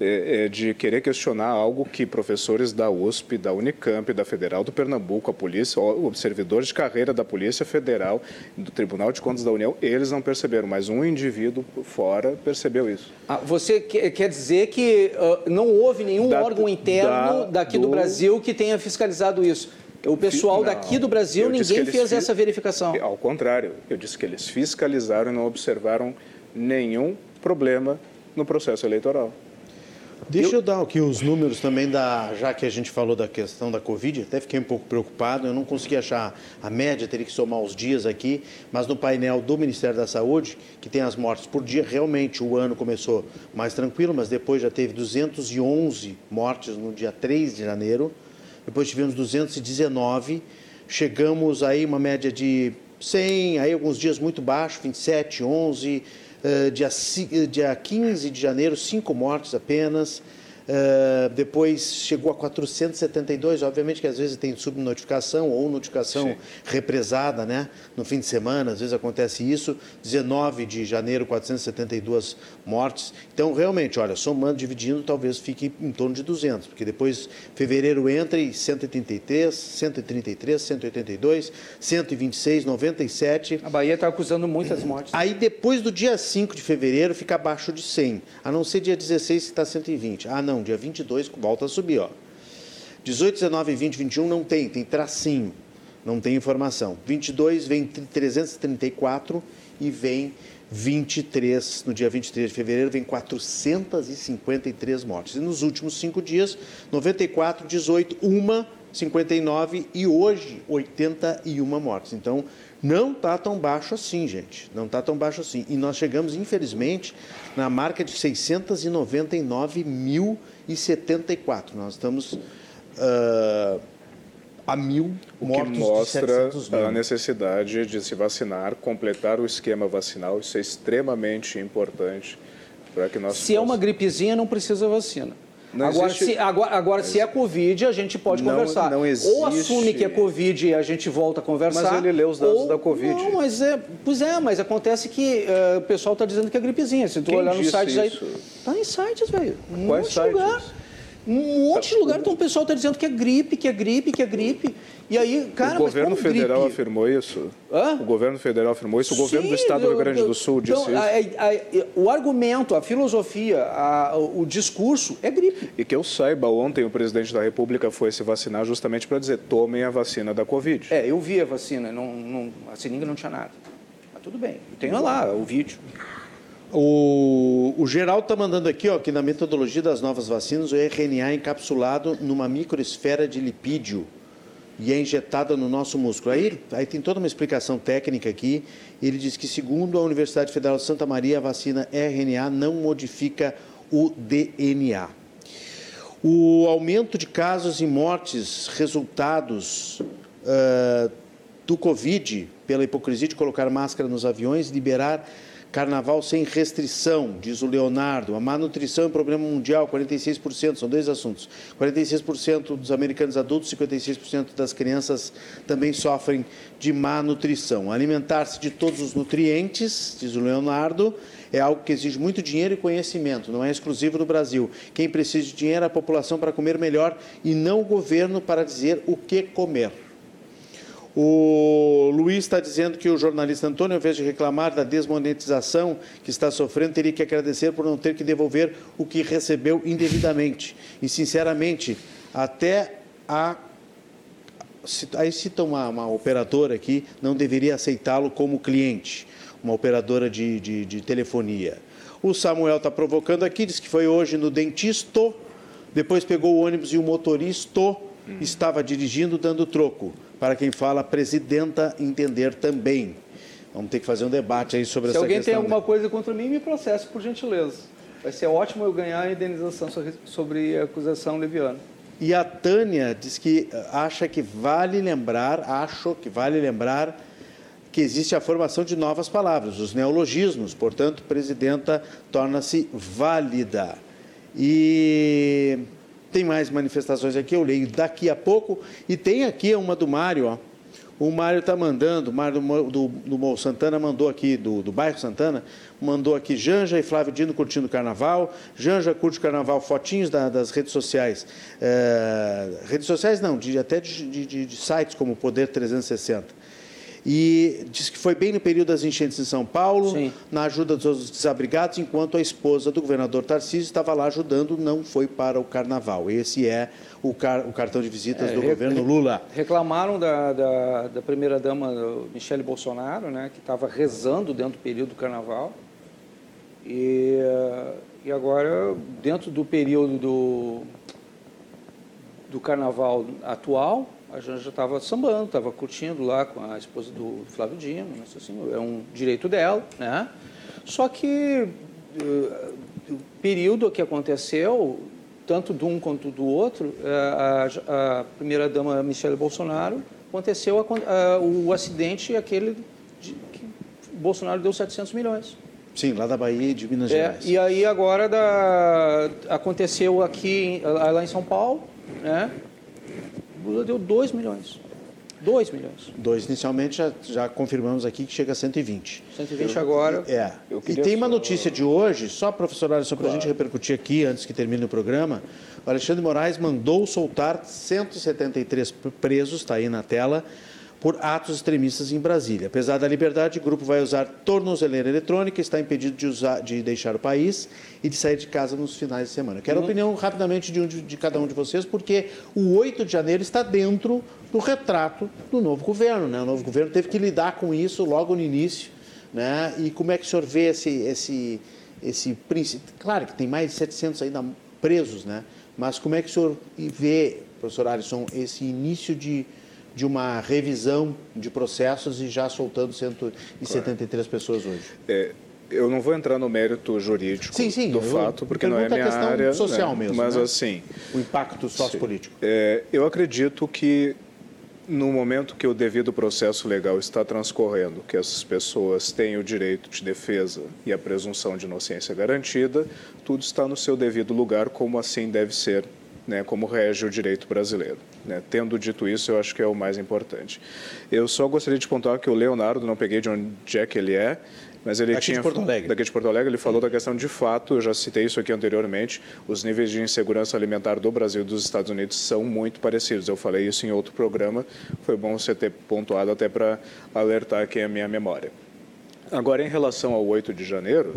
é, é, de querer questionar algo que professores da USP, da Unicamp, da Federal do Pernambuco, a polícia, servidores de carreira da Polícia Federal, do Tribunal de Contas da União, eles não perceberam, mas um indivíduo fora percebeu isso. Ah, você quer dizer que uh, não houve nenhum da, órgão interno da, daqui do... do Brasil que tenha fiscalizado isso? O pessoal não, daqui do Brasil, ninguém fez essa verificação. Ao contrário, eu disse que eles fiscalizaram e não observaram nenhum problema no processo eleitoral. Deixa eu... eu, dar aqui os números também da, já que a gente falou da questão da Covid, até fiquei um pouco preocupado, eu não consegui achar a média, teria que somar os dias aqui, mas no painel do Ministério da Saúde, que tem as mortes por dia, realmente o ano começou mais tranquilo, mas depois já teve 211 mortes no dia 3 de janeiro, depois tivemos 219, chegamos aí uma média de 100, aí alguns dias muito baixo, 27, 11, uh, dia, dia 15 de janeiro, cinco mortes apenas. Uh, depois chegou a 472, obviamente que às vezes tem subnotificação ou notificação Sim. represada, né? No fim de semana, às vezes acontece isso. 19 de janeiro, 472 mortes. Então, realmente, olha, somando, dividindo, talvez fique em torno de 200, porque depois fevereiro entra e 133, 133, 182, 126, 97. A Bahia está acusando muitas mortes. Aí depois do dia 5 de fevereiro fica abaixo de 100, a não ser dia 16 que está 120. Ah, não não, dia 22 volta a subir, ó. 18, 19, 20, 21 não tem, tem tracinho, não tem informação. 22 vem 334 e vem 23, no dia 23 de fevereiro, vem 453 mortes. E nos últimos cinco dias, 94, 18, 1, 59 e hoje 81 mortes. Então, não está tão baixo assim, gente. Não está tão baixo assim. E nós chegamos, infelizmente, na marca de 699.074. Nós estamos uh, a mil mortos o que mostra a necessidade de se vacinar, completar o esquema vacinal. Isso é extremamente importante para que nós. Se possamos... é uma gripezinha, não precisa vacina. Não agora, existe... se, agora, agora se é Covid, a gente pode não, conversar. Não existe... Ou assume que é Covid e a gente volta a conversar. Mas ele lê os dados ou... da Covid. Não, mas é. Pois é, mas acontece que uh, o pessoal está dizendo que é gripezinha. Se tu Quem olhar nos sites isso? aí. Está em sites, velho. Quais sites? lugar. Um monte de lugar, então o pessoal está dizendo que é gripe, que é gripe, que é gripe. E aí, cara, o governo federal gripe? afirmou isso. Hã? O governo federal afirmou isso. O Sim, governo do Estado do Rio Grande do Sul disse então, isso. A, a, o argumento, a filosofia, a, o discurso é gripe. E que eu saiba, ontem o presidente da República foi se vacinar justamente para dizer tomem a vacina da Covid. É, eu vi a vacina, não, não, a seringa não tinha nada. Mas tudo bem, tenho lá o vídeo. O, o Geraldo está mandando aqui ó, que na metodologia das novas vacinas o RNA é encapsulado numa microesfera de lipídio e é injetada no nosso músculo. Aí, aí tem toda uma explicação técnica aqui. Ele diz que, segundo a Universidade Federal de Santa Maria, a vacina RNA não modifica o DNA. O aumento de casos e mortes resultados uh, do Covid, pela hipocrisia de colocar máscara nos aviões, liberar Carnaval sem restrição, diz o Leonardo. A má nutrição é um problema mundial, 46%, são dois assuntos. 46% dos americanos adultos, 56% das crianças também sofrem de má nutrição. Alimentar-se de todos os nutrientes, diz o Leonardo, é algo que exige muito dinheiro e conhecimento, não é exclusivo do Brasil. Quem precisa de dinheiro é a população para comer melhor e não o governo para dizer o que comer. O Luiz está dizendo que o jornalista Antônio, ao invés de reclamar da desmonetização que está sofrendo, teria que agradecer por não ter que devolver o que recebeu indevidamente. E, sinceramente, até a. Aí cita uma, uma operadora aqui, não deveria aceitá-lo como cliente, uma operadora de, de, de telefonia. O Samuel está provocando aqui, diz que foi hoje no dentista, depois pegou o ônibus e o motorista estava dirigindo dando troco, para quem fala presidenta entender também. Vamos ter que fazer um debate aí sobre Se essa questão. Se alguém tem né? alguma coisa contra mim, me processe, por gentileza. Vai ser ótimo eu ganhar a indenização sobre a acusação leviana. E a Tânia diz que acha que vale lembrar, acho que vale lembrar que existe a formação de novas palavras, os neologismos, portanto, presidenta torna-se válida. E tem mais manifestações aqui, eu leio daqui a pouco. E tem aqui uma do Mário, ó. O Mário está mandando, o Mário do, do, do Santana mandou aqui, do, do bairro Santana, mandou aqui Janja e Flávio Dino curtindo o carnaval. Janja curte o carnaval, fotinhos da, das redes sociais. É, redes sociais não, de, até de, de, de sites como Poder 360 e disse que foi bem no período das enchentes em São Paulo, Sim. na ajuda dos desabrigados, enquanto a esposa do governador Tarcísio estava lá ajudando, não foi para o carnaval. Esse é o, car o cartão de visitas é, do governo Lula. Reclamaram da, da, da primeira-dama Michele Bolsonaro, né, que estava rezando dentro do período do carnaval. E, e agora, dentro do período do, do carnaval atual, a Janja estava sambando, estava curtindo lá com a esposa do Flávio Dino, né? assim, é um direito dela, né? Só que uh, o período que aconteceu, tanto de um quanto do outro, eh, a, a primeira-dama Michele Bolsonaro, aconteceu a, a, o acidente aquele de, que Bolsonaro deu 700 milhões. Sim, lá da Bahia e de Minas é, Gerais. E aí agora da, aconteceu aqui, lá em São Paulo, né? Lula deu 2 milhões. 2 milhões. Dois inicialmente, já, já confirmamos aqui que chega a 120. 120 eu, agora. É. E tem uma notícia de hoje, só, professor Alisson, para a gente repercutir aqui, antes que termine o programa. O Alexandre Moraes mandou soltar 173 presos, está aí na tela, por atos extremistas em Brasília. Apesar da liberdade, o grupo vai usar tornozeleira eletrônica, está impedido de, usar, de deixar o país e de sair de casa nos finais de semana. quero a uhum. opinião rapidamente de, um, de cada um de vocês, porque o 8 de janeiro está dentro do retrato do novo governo. Né? O novo governo teve que lidar com isso logo no início. Né? E como é que o senhor vê esse, esse, esse princípio? Claro que tem mais de 700 ainda presos, né? mas como é que o senhor vê, professor Alisson, esse início de de uma revisão de processos e já soltando 173 claro. pessoas hoje? É, eu não vou entrar no mérito jurídico sim, sim, do fato, porque não é minha questão área. social né? mesmo. Mas né? assim. O impacto sociopolítico. É, eu acredito que no momento que o devido processo legal está transcorrendo, que essas pessoas têm o direito de defesa e a presunção de inocência garantida, tudo está no seu devido lugar, como assim deve ser né, como rege o direito brasileiro. Né? Tendo dito isso, eu acho que é o mais importante. Eu só gostaria de pontuar que o Leonardo, não peguei de onde é que ele é, mas ele Aqui tinha de Porto Alegre. daqui de Porto Alegre, ele falou da questão de fato, eu já citei isso aqui anteriormente, os níveis de insegurança alimentar do Brasil e dos Estados Unidos são muito parecidos. Eu falei isso em outro programa, foi bom você ter pontuado até para alertar aqui a minha memória. Agora, em relação ao 8 de janeiro,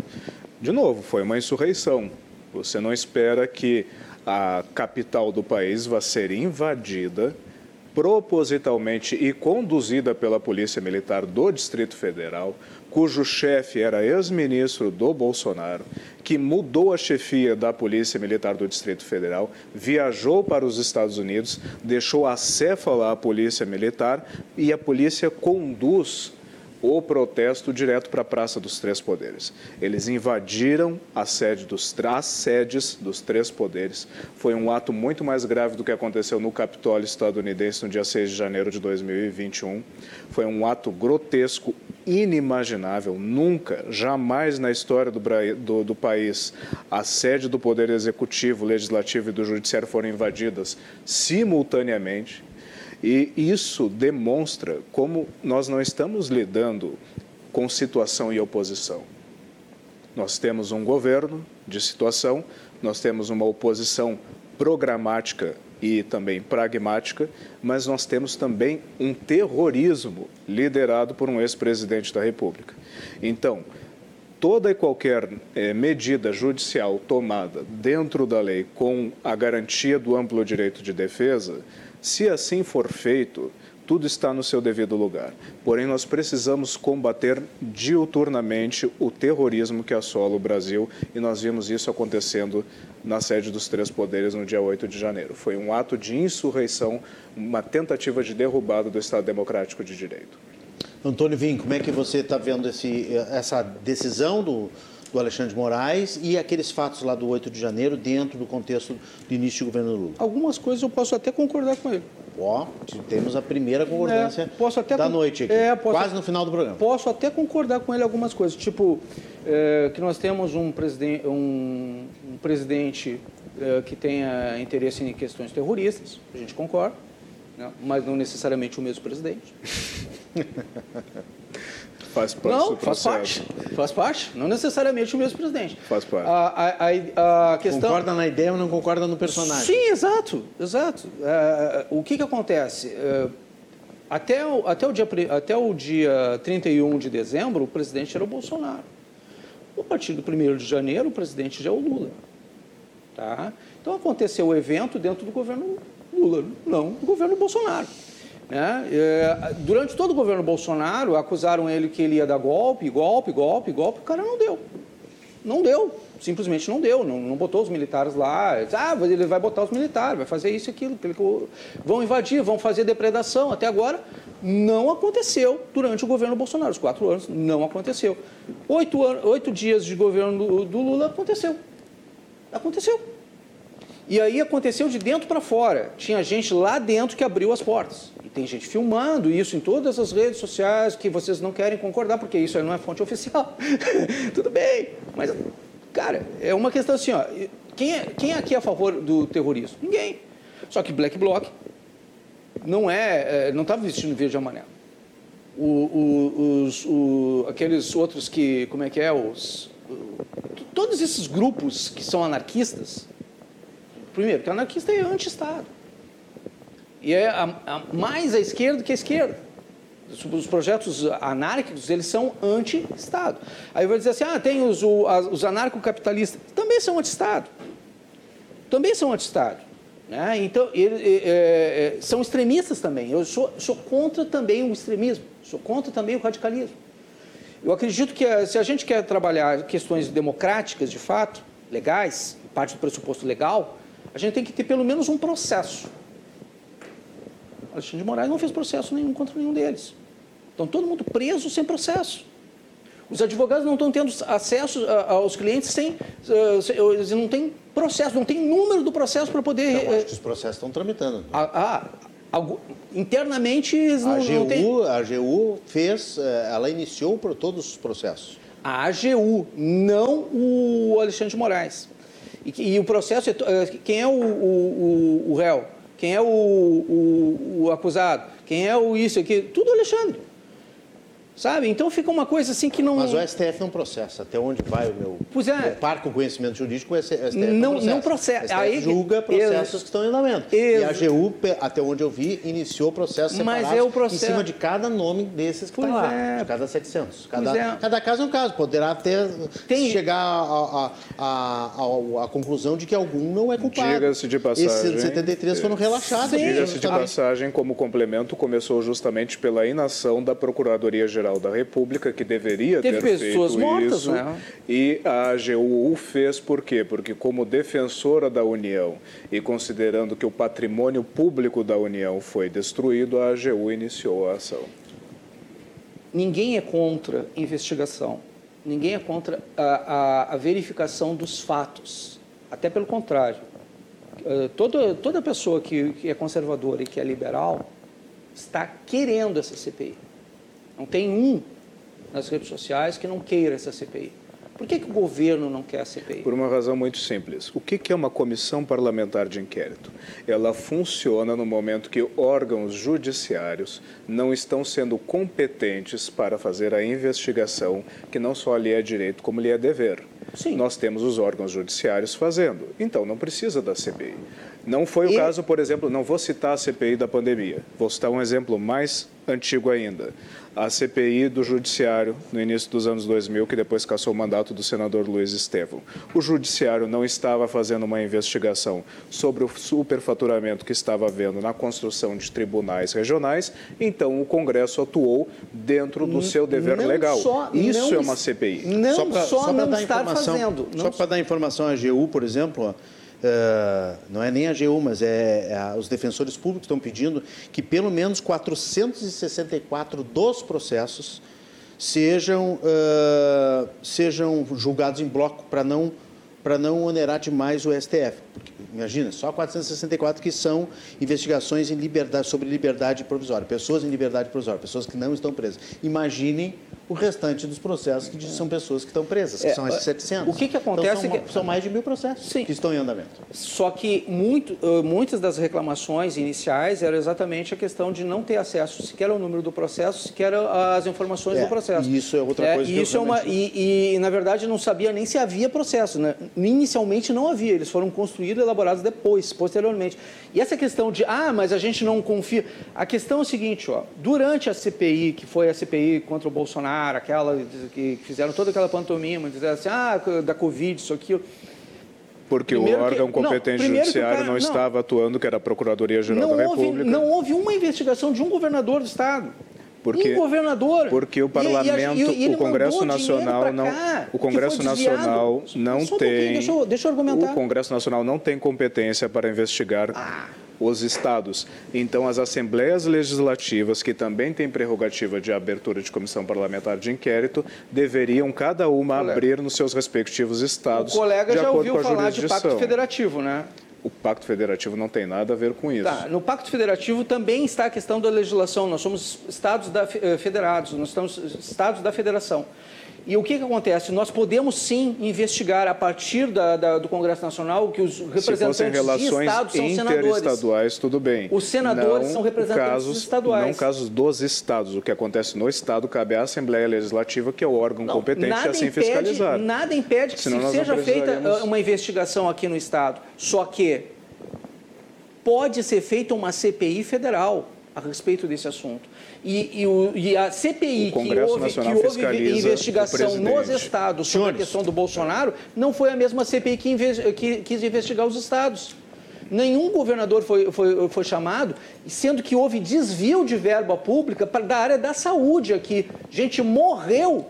de novo, foi uma insurreição. Você não espera que a capital do país vai ser invadida propositalmente e conduzida pela Polícia Militar do Distrito Federal, cujo chefe era ex-ministro do Bolsonaro, que mudou a chefia da Polícia Militar do Distrito Federal, viajou para os Estados Unidos, deixou acéfala a Polícia Militar e a polícia conduz o protesto direto para a Praça dos Três Poderes. Eles invadiram a sede dos as sedes dos Três Poderes. Foi um ato muito mais grave do que aconteceu no Capitólio estadunidense no dia 6 de janeiro de 2021. Foi um ato grotesco, inimaginável. Nunca, jamais na história do, do, do país, a sede do Poder Executivo, Legislativo e do Judiciário foram invadidas simultaneamente e isso demonstra como nós não estamos lidando com situação e oposição. Nós temos um governo de situação, nós temos uma oposição programática e também pragmática, mas nós temos também um terrorismo liderado por um ex-presidente da República. Então, toda e qualquer eh, medida judicial tomada dentro da lei com a garantia do amplo direito de defesa, se assim for feito, tudo está no seu devido lugar. Porém, nós precisamos combater diuturnamente o terrorismo que assola o Brasil e nós vimos isso acontecendo na sede dos três poderes no dia 8 de janeiro. Foi um ato de insurreição, uma tentativa de derrubada do Estado Democrático de Direito. Antônio Vim, como é que você está vendo esse, essa decisão do, do Alexandre de Moraes e aqueles fatos lá do 8 de janeiro dentro do contexto do início do governo Lula? Algumas coisas eu posso até concordar com ele. Ó, temos a primeira concordância é, posso até da noite aqui, é, posso, quase no final do programa. Posso até concordar com ele algumas coisas, tipo é, que nós temos um, presidente, um, um presidente é, que tenha interesse em questões terroristas, a gente concorda, né? mas não necessariamente o mesmo presidente. *laughs* Faz parte não, faz parte. Faz parte. Não necessariamente o mesmo presidente. Faz parte. A, a, a, questão... Concorda na ideia, mas não concorda no personagem. Sim, exato. exato. É, o que, que acontece? É, até, o, até, o dia, até o dia 31 de dezembro, o presidente era o Bolsonaro. A partir do 1 de janeiro, o presidente já é o Lula. Tá? Então aconteceu o evento dentro do governo Lula, não do governo Bolsonaro. Né? É, durante todo o governo Bolsonaro, acusaram ele que ele ia dar golpe, golpe, golpe, golpe. O cara não deu. Não deu. Simplesmente não deu. Não, não botou os militares lá. Ah, ele vai botar os militares, vai fazer isso e aquilo. Vão invadir, vão fazer depredação. Até agora, não aconteceu durante o governo Bolsonaro. Os quatro anos, não aconteceu. Oito, oito dias de governo do, do Lula, aconteceu. Aconteceu. E aí aconteceu de dentro para fora. Tinha gente lá dentro que abriu as portas. Tem gente filmando isso em todas as redes sociais que vocês não querem concordar, porque isso aí não é fonte oficial. *laughs* Tudo bem. Mas, cara, é uma questão assim, ó. Quem, é, quem é aqui a favor do terrorismo? Ninguém. Só que Black Bloc não é, é não estava vestindo verde e amarelo. O, o, os, o, aqueles outros que, como é que é, os, todos esses grupos que são anarquistas, Primeiro, que anarquista é anti-Estado. E é a, a, mais à esquerda que a esquerda. Os projetos anárquicos, eles são anti-Estado. Aí vai dizer assim, ah, tem os, os anarcocapitalistas. Também são anti-Estado. Também são anti-Estado. Né? Então, ele, é, é, são extremistas também. Eu sou, sou contra também o extremismo. Sou contra também o radicalismo. Eu acredito que eh, se a gente quer trabalhar questões democráticas, de fato, legais, parte do pressuposto legal, a gente tem que ter pelo menos um processo. Alexandre de Moraes não fez processo nenhum contra nenhum deles. Estão todo mundo preso sem processo. Os advogados não estão tendo acesso aos clientes sem. Eles não têm processo, não tem número do processo para poder. Acho que os processos estão tramitando. Ah, internamente eles não, a AGU, não têm. A AGU fez, eh, ela iniciou todos os processos. A AGU, não o Alexandre de Moraes. E, e o processo, é, é, quem é o, o, o réu? Quem é o, o, o, acusado? Quem é o isso aqui? Tudo Alexandre. Sabe? Então fica uma coisa assim que não. Mas o STF não processa. Até onde vai o meu. Pois é. Par com conhecimento jurídico, o STF não, processa. não processa. O STF julga processos ex... que estão em andamento. Ex... E a AGU, até onde eu vi, iniciou processo Mas é o processo... em cima de cada nome desses que está lá. É. De cada 700. Cada, é. cada caso é um caso. Poderá ter. Tem... chegar a, a, a, a, conclusão de que algum não é culpado. Diga-se de passagem. Esses 73 foram relaxados. Diga-se de passagem, como complemento, começou justamente pela inação da Procuradoria-Geral da República que deveria Teve ter pessoas feito mortas, isso. Né? E a AGU o fez por quê? Porque como defensora da União e considerando que o patrimônio público da União foi destruído, a AGU iniciou a ação. Ninguém é contra investigação. Ninguém é contra a, a, a verificação dos fatos. Até pelo contrário. Uh, toda, toda pessoa que, que é conservadora e que é liberal está querendo essa CPI. Não tem um nas redes sociais que não queira essa CPI. Por que, que o governo não quer a CPI? Por uma razão muito simples. O que, que é uma comissão parlamentar de inquérito? Ela funciona no momento que órgãos judiciários não estão sendo competentes para fazer a investigação que não só lhe é direito, como lhe é dever. Sim. Nós temos os órgãos judiciários fazendo. Então, não precisa da CPI. Não foi o e... caso, por exemplo, não vou citar a CPI da pandemia, vou citar um exemplo mais antigo ainda. A CPI do Judiciário, no início dos anos 2000, que depois cassou o mandato do senador Luiz Estevão. O Judiciário não estava fazendo uma investigação sobre o superfaturamento que estava havendo na construção de tribunais regionais, então o Congresso atuou dentro do seu dever não legal. Só, Isso é uma CPI. Não só, pra, só, só não estar fazendo. Só para dar informação à AGU, por exemplo, Uh, não é nem a AGU, mas é, é, os defensores públicos estão pedindo que pelo menos 464 dos processos sejam, uh, sejam julgados em bloco para não, não onerar demais o STF. Imagina, só 464 que são investigações liberdade, sobre liberdade provisória, pessoas em liberdade provisória, pessoas que não estão presas. Imaginem o restante dos processos que são pessoas que estão presas, que é, são esses 700. O que, que acontece então, são, que... são mais de mil processos Sim. que estão em andamento. Só que muito, muitas das reclamações iniciais eram exatamente a questão de não ter acesso sequer ao número do processo, sequer às informações é, do processo. Isso é outra coisa. É, isso é uma, e, e, na verdade, não sabia nem se havia processo. Né? Inicialmente não havia, eles foram construídos e elaborados depois, posteriormente. E essa questão de, ah, mas a gente não confia. A questão é o seguinte, ó, durante a CPI, que foi a CPI contra o Bolsonaro, aquela que fizeram toda aquela pantomima, disseram assim, ah, da Covid, isso, aquilo. Porque primeiro o órgão que, competente não, judiciário cara, não, estava atuando, que era a Procuradoria-Geral da houve, República. Não houve uma investigação de um governador do Estado. Porque, um governador. Porque o parlamento, e, e, e o Congresso Nacional não, o Congresso Nacional não tem, deixa eu, deixa eu argumentar. O Congresso Nacional não tem competência para investigar ah os estados. Então, as assembleias legislativas, que também têm prerrogativa de abertura de comissão parlamentar de inquérito, deveriam cada uma colega. abrir nos seus respectivos estados. O colega já ouviu falar de pacto federativo, né? O Pacto Federativo não tem nada a ver com isso. Tá, no Pacto Federativo também está a questão da legislação. Nós somos estados da, eh, federados, nós estamos estados da federação. E o que, que acontece? Nós podemos sim investigar a partir da, da, do Congresso Nacional que os representantes de estados são senadores. tudo bem. Os senadores não são representantes casos, estaduais. Não casos dos estados. O que acontece no estado cabe à Assembleia Legislativa, que é o órgão não, competente a assim impede, fiscalizar. Nada impede que seja feita uma investigação aqui no estado. Só que pode ser feita uma CPI federal a respeito desse assunto. E, e, o, e a CPI, que houve, que houve investigação nos estados sobre Senhores. a questão do Bolsonaro, não foi a mesma CPI que, que quis investigar os estados. Nenhum governador foi, foi, foi chamado, sendo que houve desvio de verba pública pra, da área da saúde aqui. Gente morreu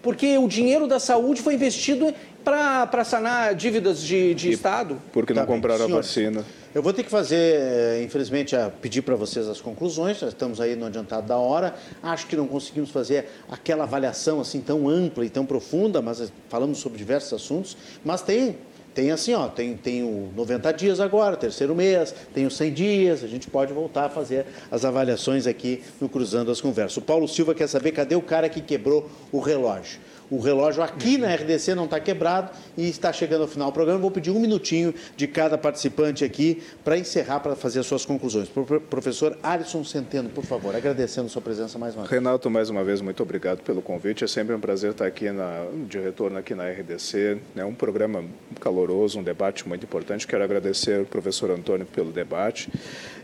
porque o dinheiro da saúde foi investido para sanar dívidas de, de Estado. Porque não tá compraram a vacina. Eu vou ter que fazer, eh, infelizmente, pedir para vocês as conclusões. Estamos aí no adiantado da hora. Acho que não conseguimos fazer aquela avaliação assim tão ampla e tão profunda, mas falamos sobre diversos assuntos. Mas tem tem assim, ó, tem, tem o 90 dias agora, terceiro mês, tem os 100 dias, a gente pode voltar a fazer as avaliações aqui no Cruzando as Conversas. O Paulo Silva quer saber cadê o cara que quebrou o relógio o relógio aqui na RDC não está quebrado e está chegando ao final do programa. Vou pedir um minutinho de cada participante aqui para encerrar, para fazer as suas conclusões. Professor Alisson Centeno, por favor, agradecendo sua presença mais uma vez. Renato, mais uma vez, muito obrigado pelo convite. É sempre um prazer estar aqui na, de retorno aqui na RDC. É um programa caloroso, um debate muito importante. Quero agradecer ao professor Antônio pelo debate.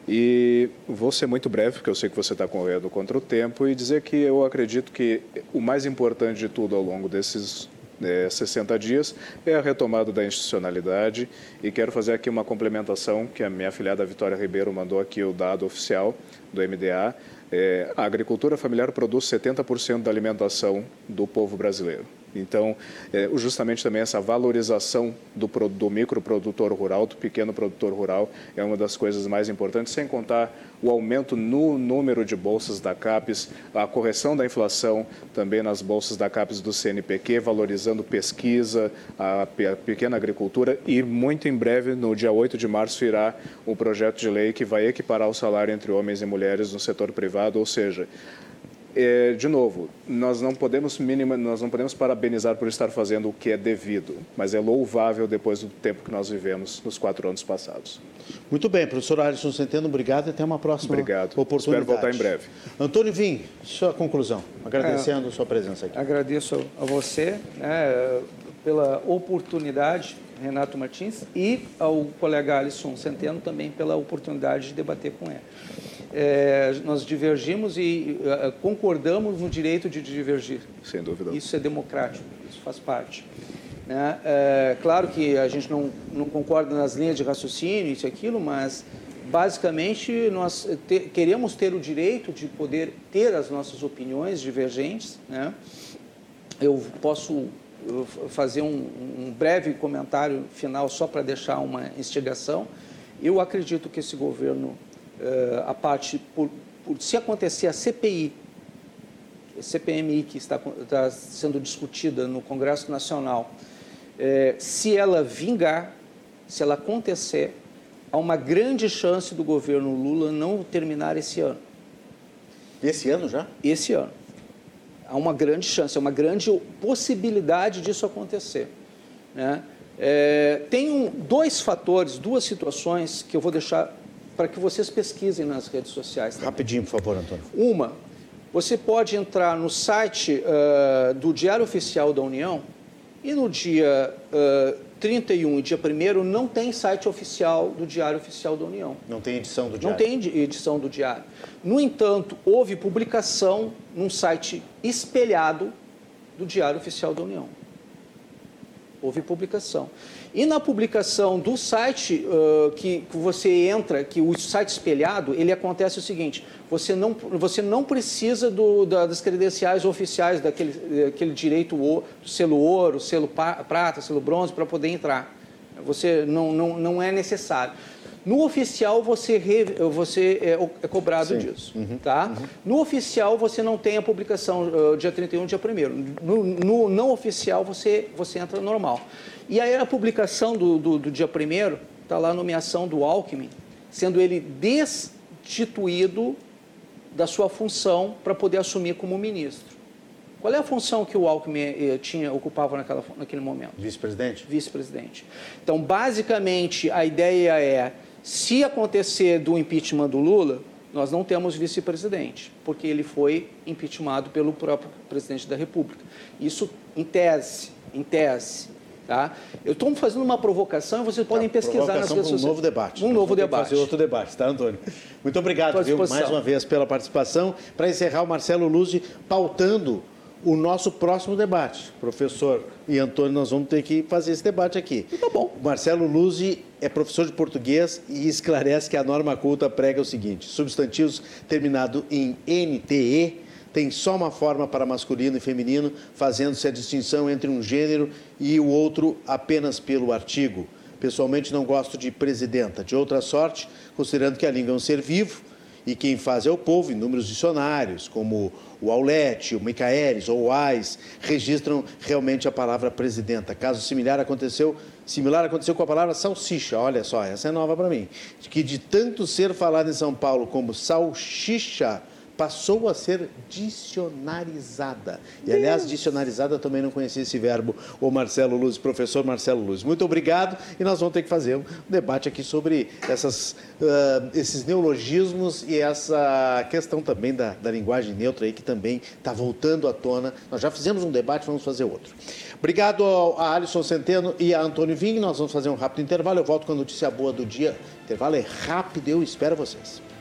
E vou ser muito breve, porque eu sei que você está correndo contra o tempo, e dizer que eu acredito que o mais importante de tudo ao longo desses é, 60 dias é a retomada da institucionalidade. E quero fazer aqui uma complementação que a minha afilhada Vitória Ribeiro mandou aqui o dado oficial do MDA. É, a agricultura familiar produz 70% da alimentação do povo brasileiro. Então, é, justamente também essa valorização do, do microprodutor rural, do pequeno produtor rural, é uma das coisas mais importantes, sem contar o aumento no número de bolsas da CAPES, a correção da inflação também nas bolsas da CAPES do CNPq, valorizando pesquisa, a pequena agricultura e muito em breve, no dia 8 de março, irá um projeto de lei que vai equiparar o salário entre homens e mulheres no setor privado, ou seja, é, de novo, nós não podemos minima, nós não podemos parabenizar por estar fazendo o que é devido, mas é louvável depois do tempo que nós vivemos nos quatro anos passados. Muito bem, professor Alisson Centeno, obrigado e até uma próxima obrigado. oportunidade. Espero voltar em breve. Antônio Vim, sua conclusão, agradecendo é, a sua presença aqui. Agradeço a você. Né, pela oportunidade, Renato Martins, e ao colega Alisson Centeno também pela oportunidade de debater com ele. É, nós divergimos e uh, concordamos no direito de divergir. Sem dúvida. Isso é democrático, isso faz parte. Né? É, claro que a gente não, não concorda nas linhas de raciocínio, isso e aquilo, mas basicamente nós te, queremos ter o direito de poder ter as nossas opiniões divergentes. Né? Eu posso fazer um, um breve comentário final só para deixar uma instigação. Eu acredito que esse governo, eh, a parte, por, por, se acontecer a CPI, a CPMI que está, está sendo discutida no Congresso Nacional, eh, se ela vingar, se ela acontecer, há uma grande chance do governo Lula não terminar esse ano. Esse ano já? Esse ano há uma grande chance, é uma grande possibilidade disso acontecer. Né? É, tem um, dois fatores, duas situações que eu vou deixar para que vocês pesquisem nas redes sociais. Também. Rapidinho, por favor, Antônio. Uma, você pode entrar no site uh, do Diário Oficial da União e no dia uh, 31 e dia 1 não tem site oficial do Diário Oficial da União. Não tem edição do Diário? Não tem edição do Diário. No entanto, houve publicação num site espelhado do Diário Oficial da União. Houve publicação. E na publicação do site uh, que, você entra, que o site espelhado, ele acontece o seguinte: você não, você não precisa do, da, das credenciais oficiais daquele, daquele direito do selo ouro, selo prata, selo bronze para poder entrar. Você não, não, não é necessário. No oficial você, re, você é, é cobrado Sim. disso. Uhum. Tá? Uhum. No oficial você não tem a publicação uh, dia 31, dia 1 no, no não oficial você, você entra normal. E aí a publicação do, do, do dia 1 está lá a nomeação do Alckmin, sendo ele destituído da sua função para poder assumir como ministro. Qual é a função que o Alckmin eh, tinha, ocupava naquela, naquele momento? Vice-presidente. Vice-presidente. Então, basicamente, a ideia é, se acontecer do impeachment do Lula, nós não temos vice-presidente, porque ele foi impeachmentado pelo próprio presidente da República. Isso, em tese, em tese, Tá? Eu estou fazendo uma provocação e vocês podem tá, pesquisar nas redes sociais. Um novo debate. Um Nós novo debate. fazer outro debate, tá, Antônio? Muito obrigado, viu, mais uma vez pela participação. Para encerrar, o Marcelo Luzzi pautando o nosso próximo debate. Professor e Antônio, nós vamos ter que fazer esse debate aqui. Tá bom. O Marcelo Luzzi é professor de português e esclarece que a norma culta prega o seguinte: substantivos terminado em NTE tem só uma forma para masculino e feminino, fazendo-se a distinção entre um gênero e o outro apenas pelo artigo. Pessoalmente não gosto de presidenta. De outra sorte, considerando que a língua é um ser vivo e quem faz é o povo, inúmeros dicionários, como o Aulete, o Micaelis ou o AIS, registram realmente a palavra presidenta. Caso similar aconteceu, similar aconteceu com a palavra salsicha. Olha só, essa é nova para mim. Que de tanto ser falado em São Paulo como salsicha, passou a ser dicionarizada. E, aliás, dicionarizada também não conhecia esse verbo, o Marcelo Luz, professor Marcelo Luz. Muito obrigado e nós vamos ter que fazer um debate aqui sobre essas, uh, esses neologismos e essa questão também da, da linguagem neutra aí, que também está voltando à tona. Nós já fizemos um debate, vamos fazer outro. Obrigado a Alisson Centeno e a Antônio Ving. Nós vamos fazer um rápido intervalo. Eu volto com a notícia boa do dia. O intervalo é rápido, eu espero vocês.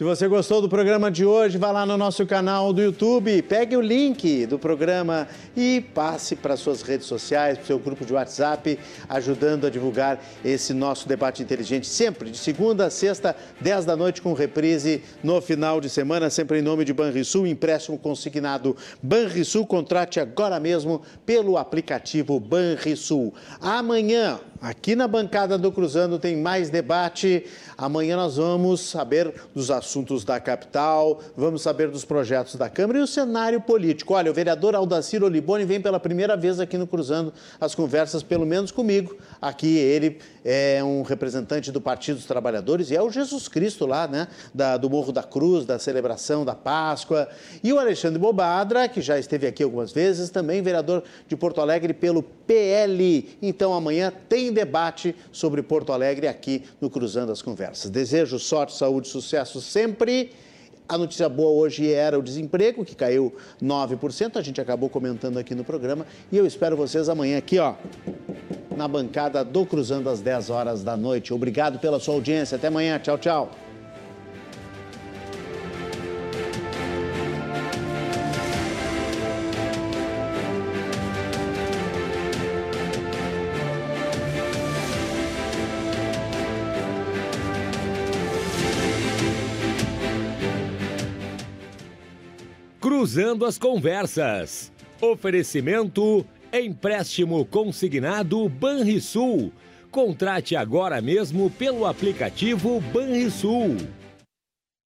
Se você gostou do programa de hoje, vá lá no nosso canal do YouTube, pegue o link do programa e passe para suas redes sociais, para o seu grupo de WhatsApp, ajudando a divulgar esse nosso debate inteligente, sempre de segunda a sexta, 10 da noite, com reprise no final de semana, sempre em nome de Banrisul, empréstimo consignado Banrisul, contrate agora mesmo pelo aplicativo Banrisul. Amanhã, Aqui na bancada do Cruzando tem mais debate. Amanhã nós vamos saber dos assuntos da capital, vamos saber dos projetos da Câmara e o cenário político. Olha, o vereador Aldacir Oliboni vem pela primeira vez aqui no Cruzando as conversas, pelo menos comigo. Aqui ele é um representante do Partido dos Trabalhadores e é o Jesus Cristo lá, né? Da, do Morro da Cruz, da celebração da Páscoa. E o Alexandre Bobadra, que já esteve aqui algumas vezes, também vereador de Porto Alegre pelo PL. Então amanhã debate sobre Porto Alegre aqui no Cruzando as Conversas. Desejo sorte, saúde, sucesso sempre. A notícia boa hoje era o desemprego, que caiu 9%. A gente acabou comentando aqui no programa. E eu espero vocês amanhã aqui, ó, na bancada do Cruzando às 10 horas da noite. Obrigado pela sua audiência. Até amanhã. Tchau, tchau. Cruzando as Conversas. Oferecimento empréstimo consignado Banrisul. Contrate agora mesmo pelo aplicativo Banrisul.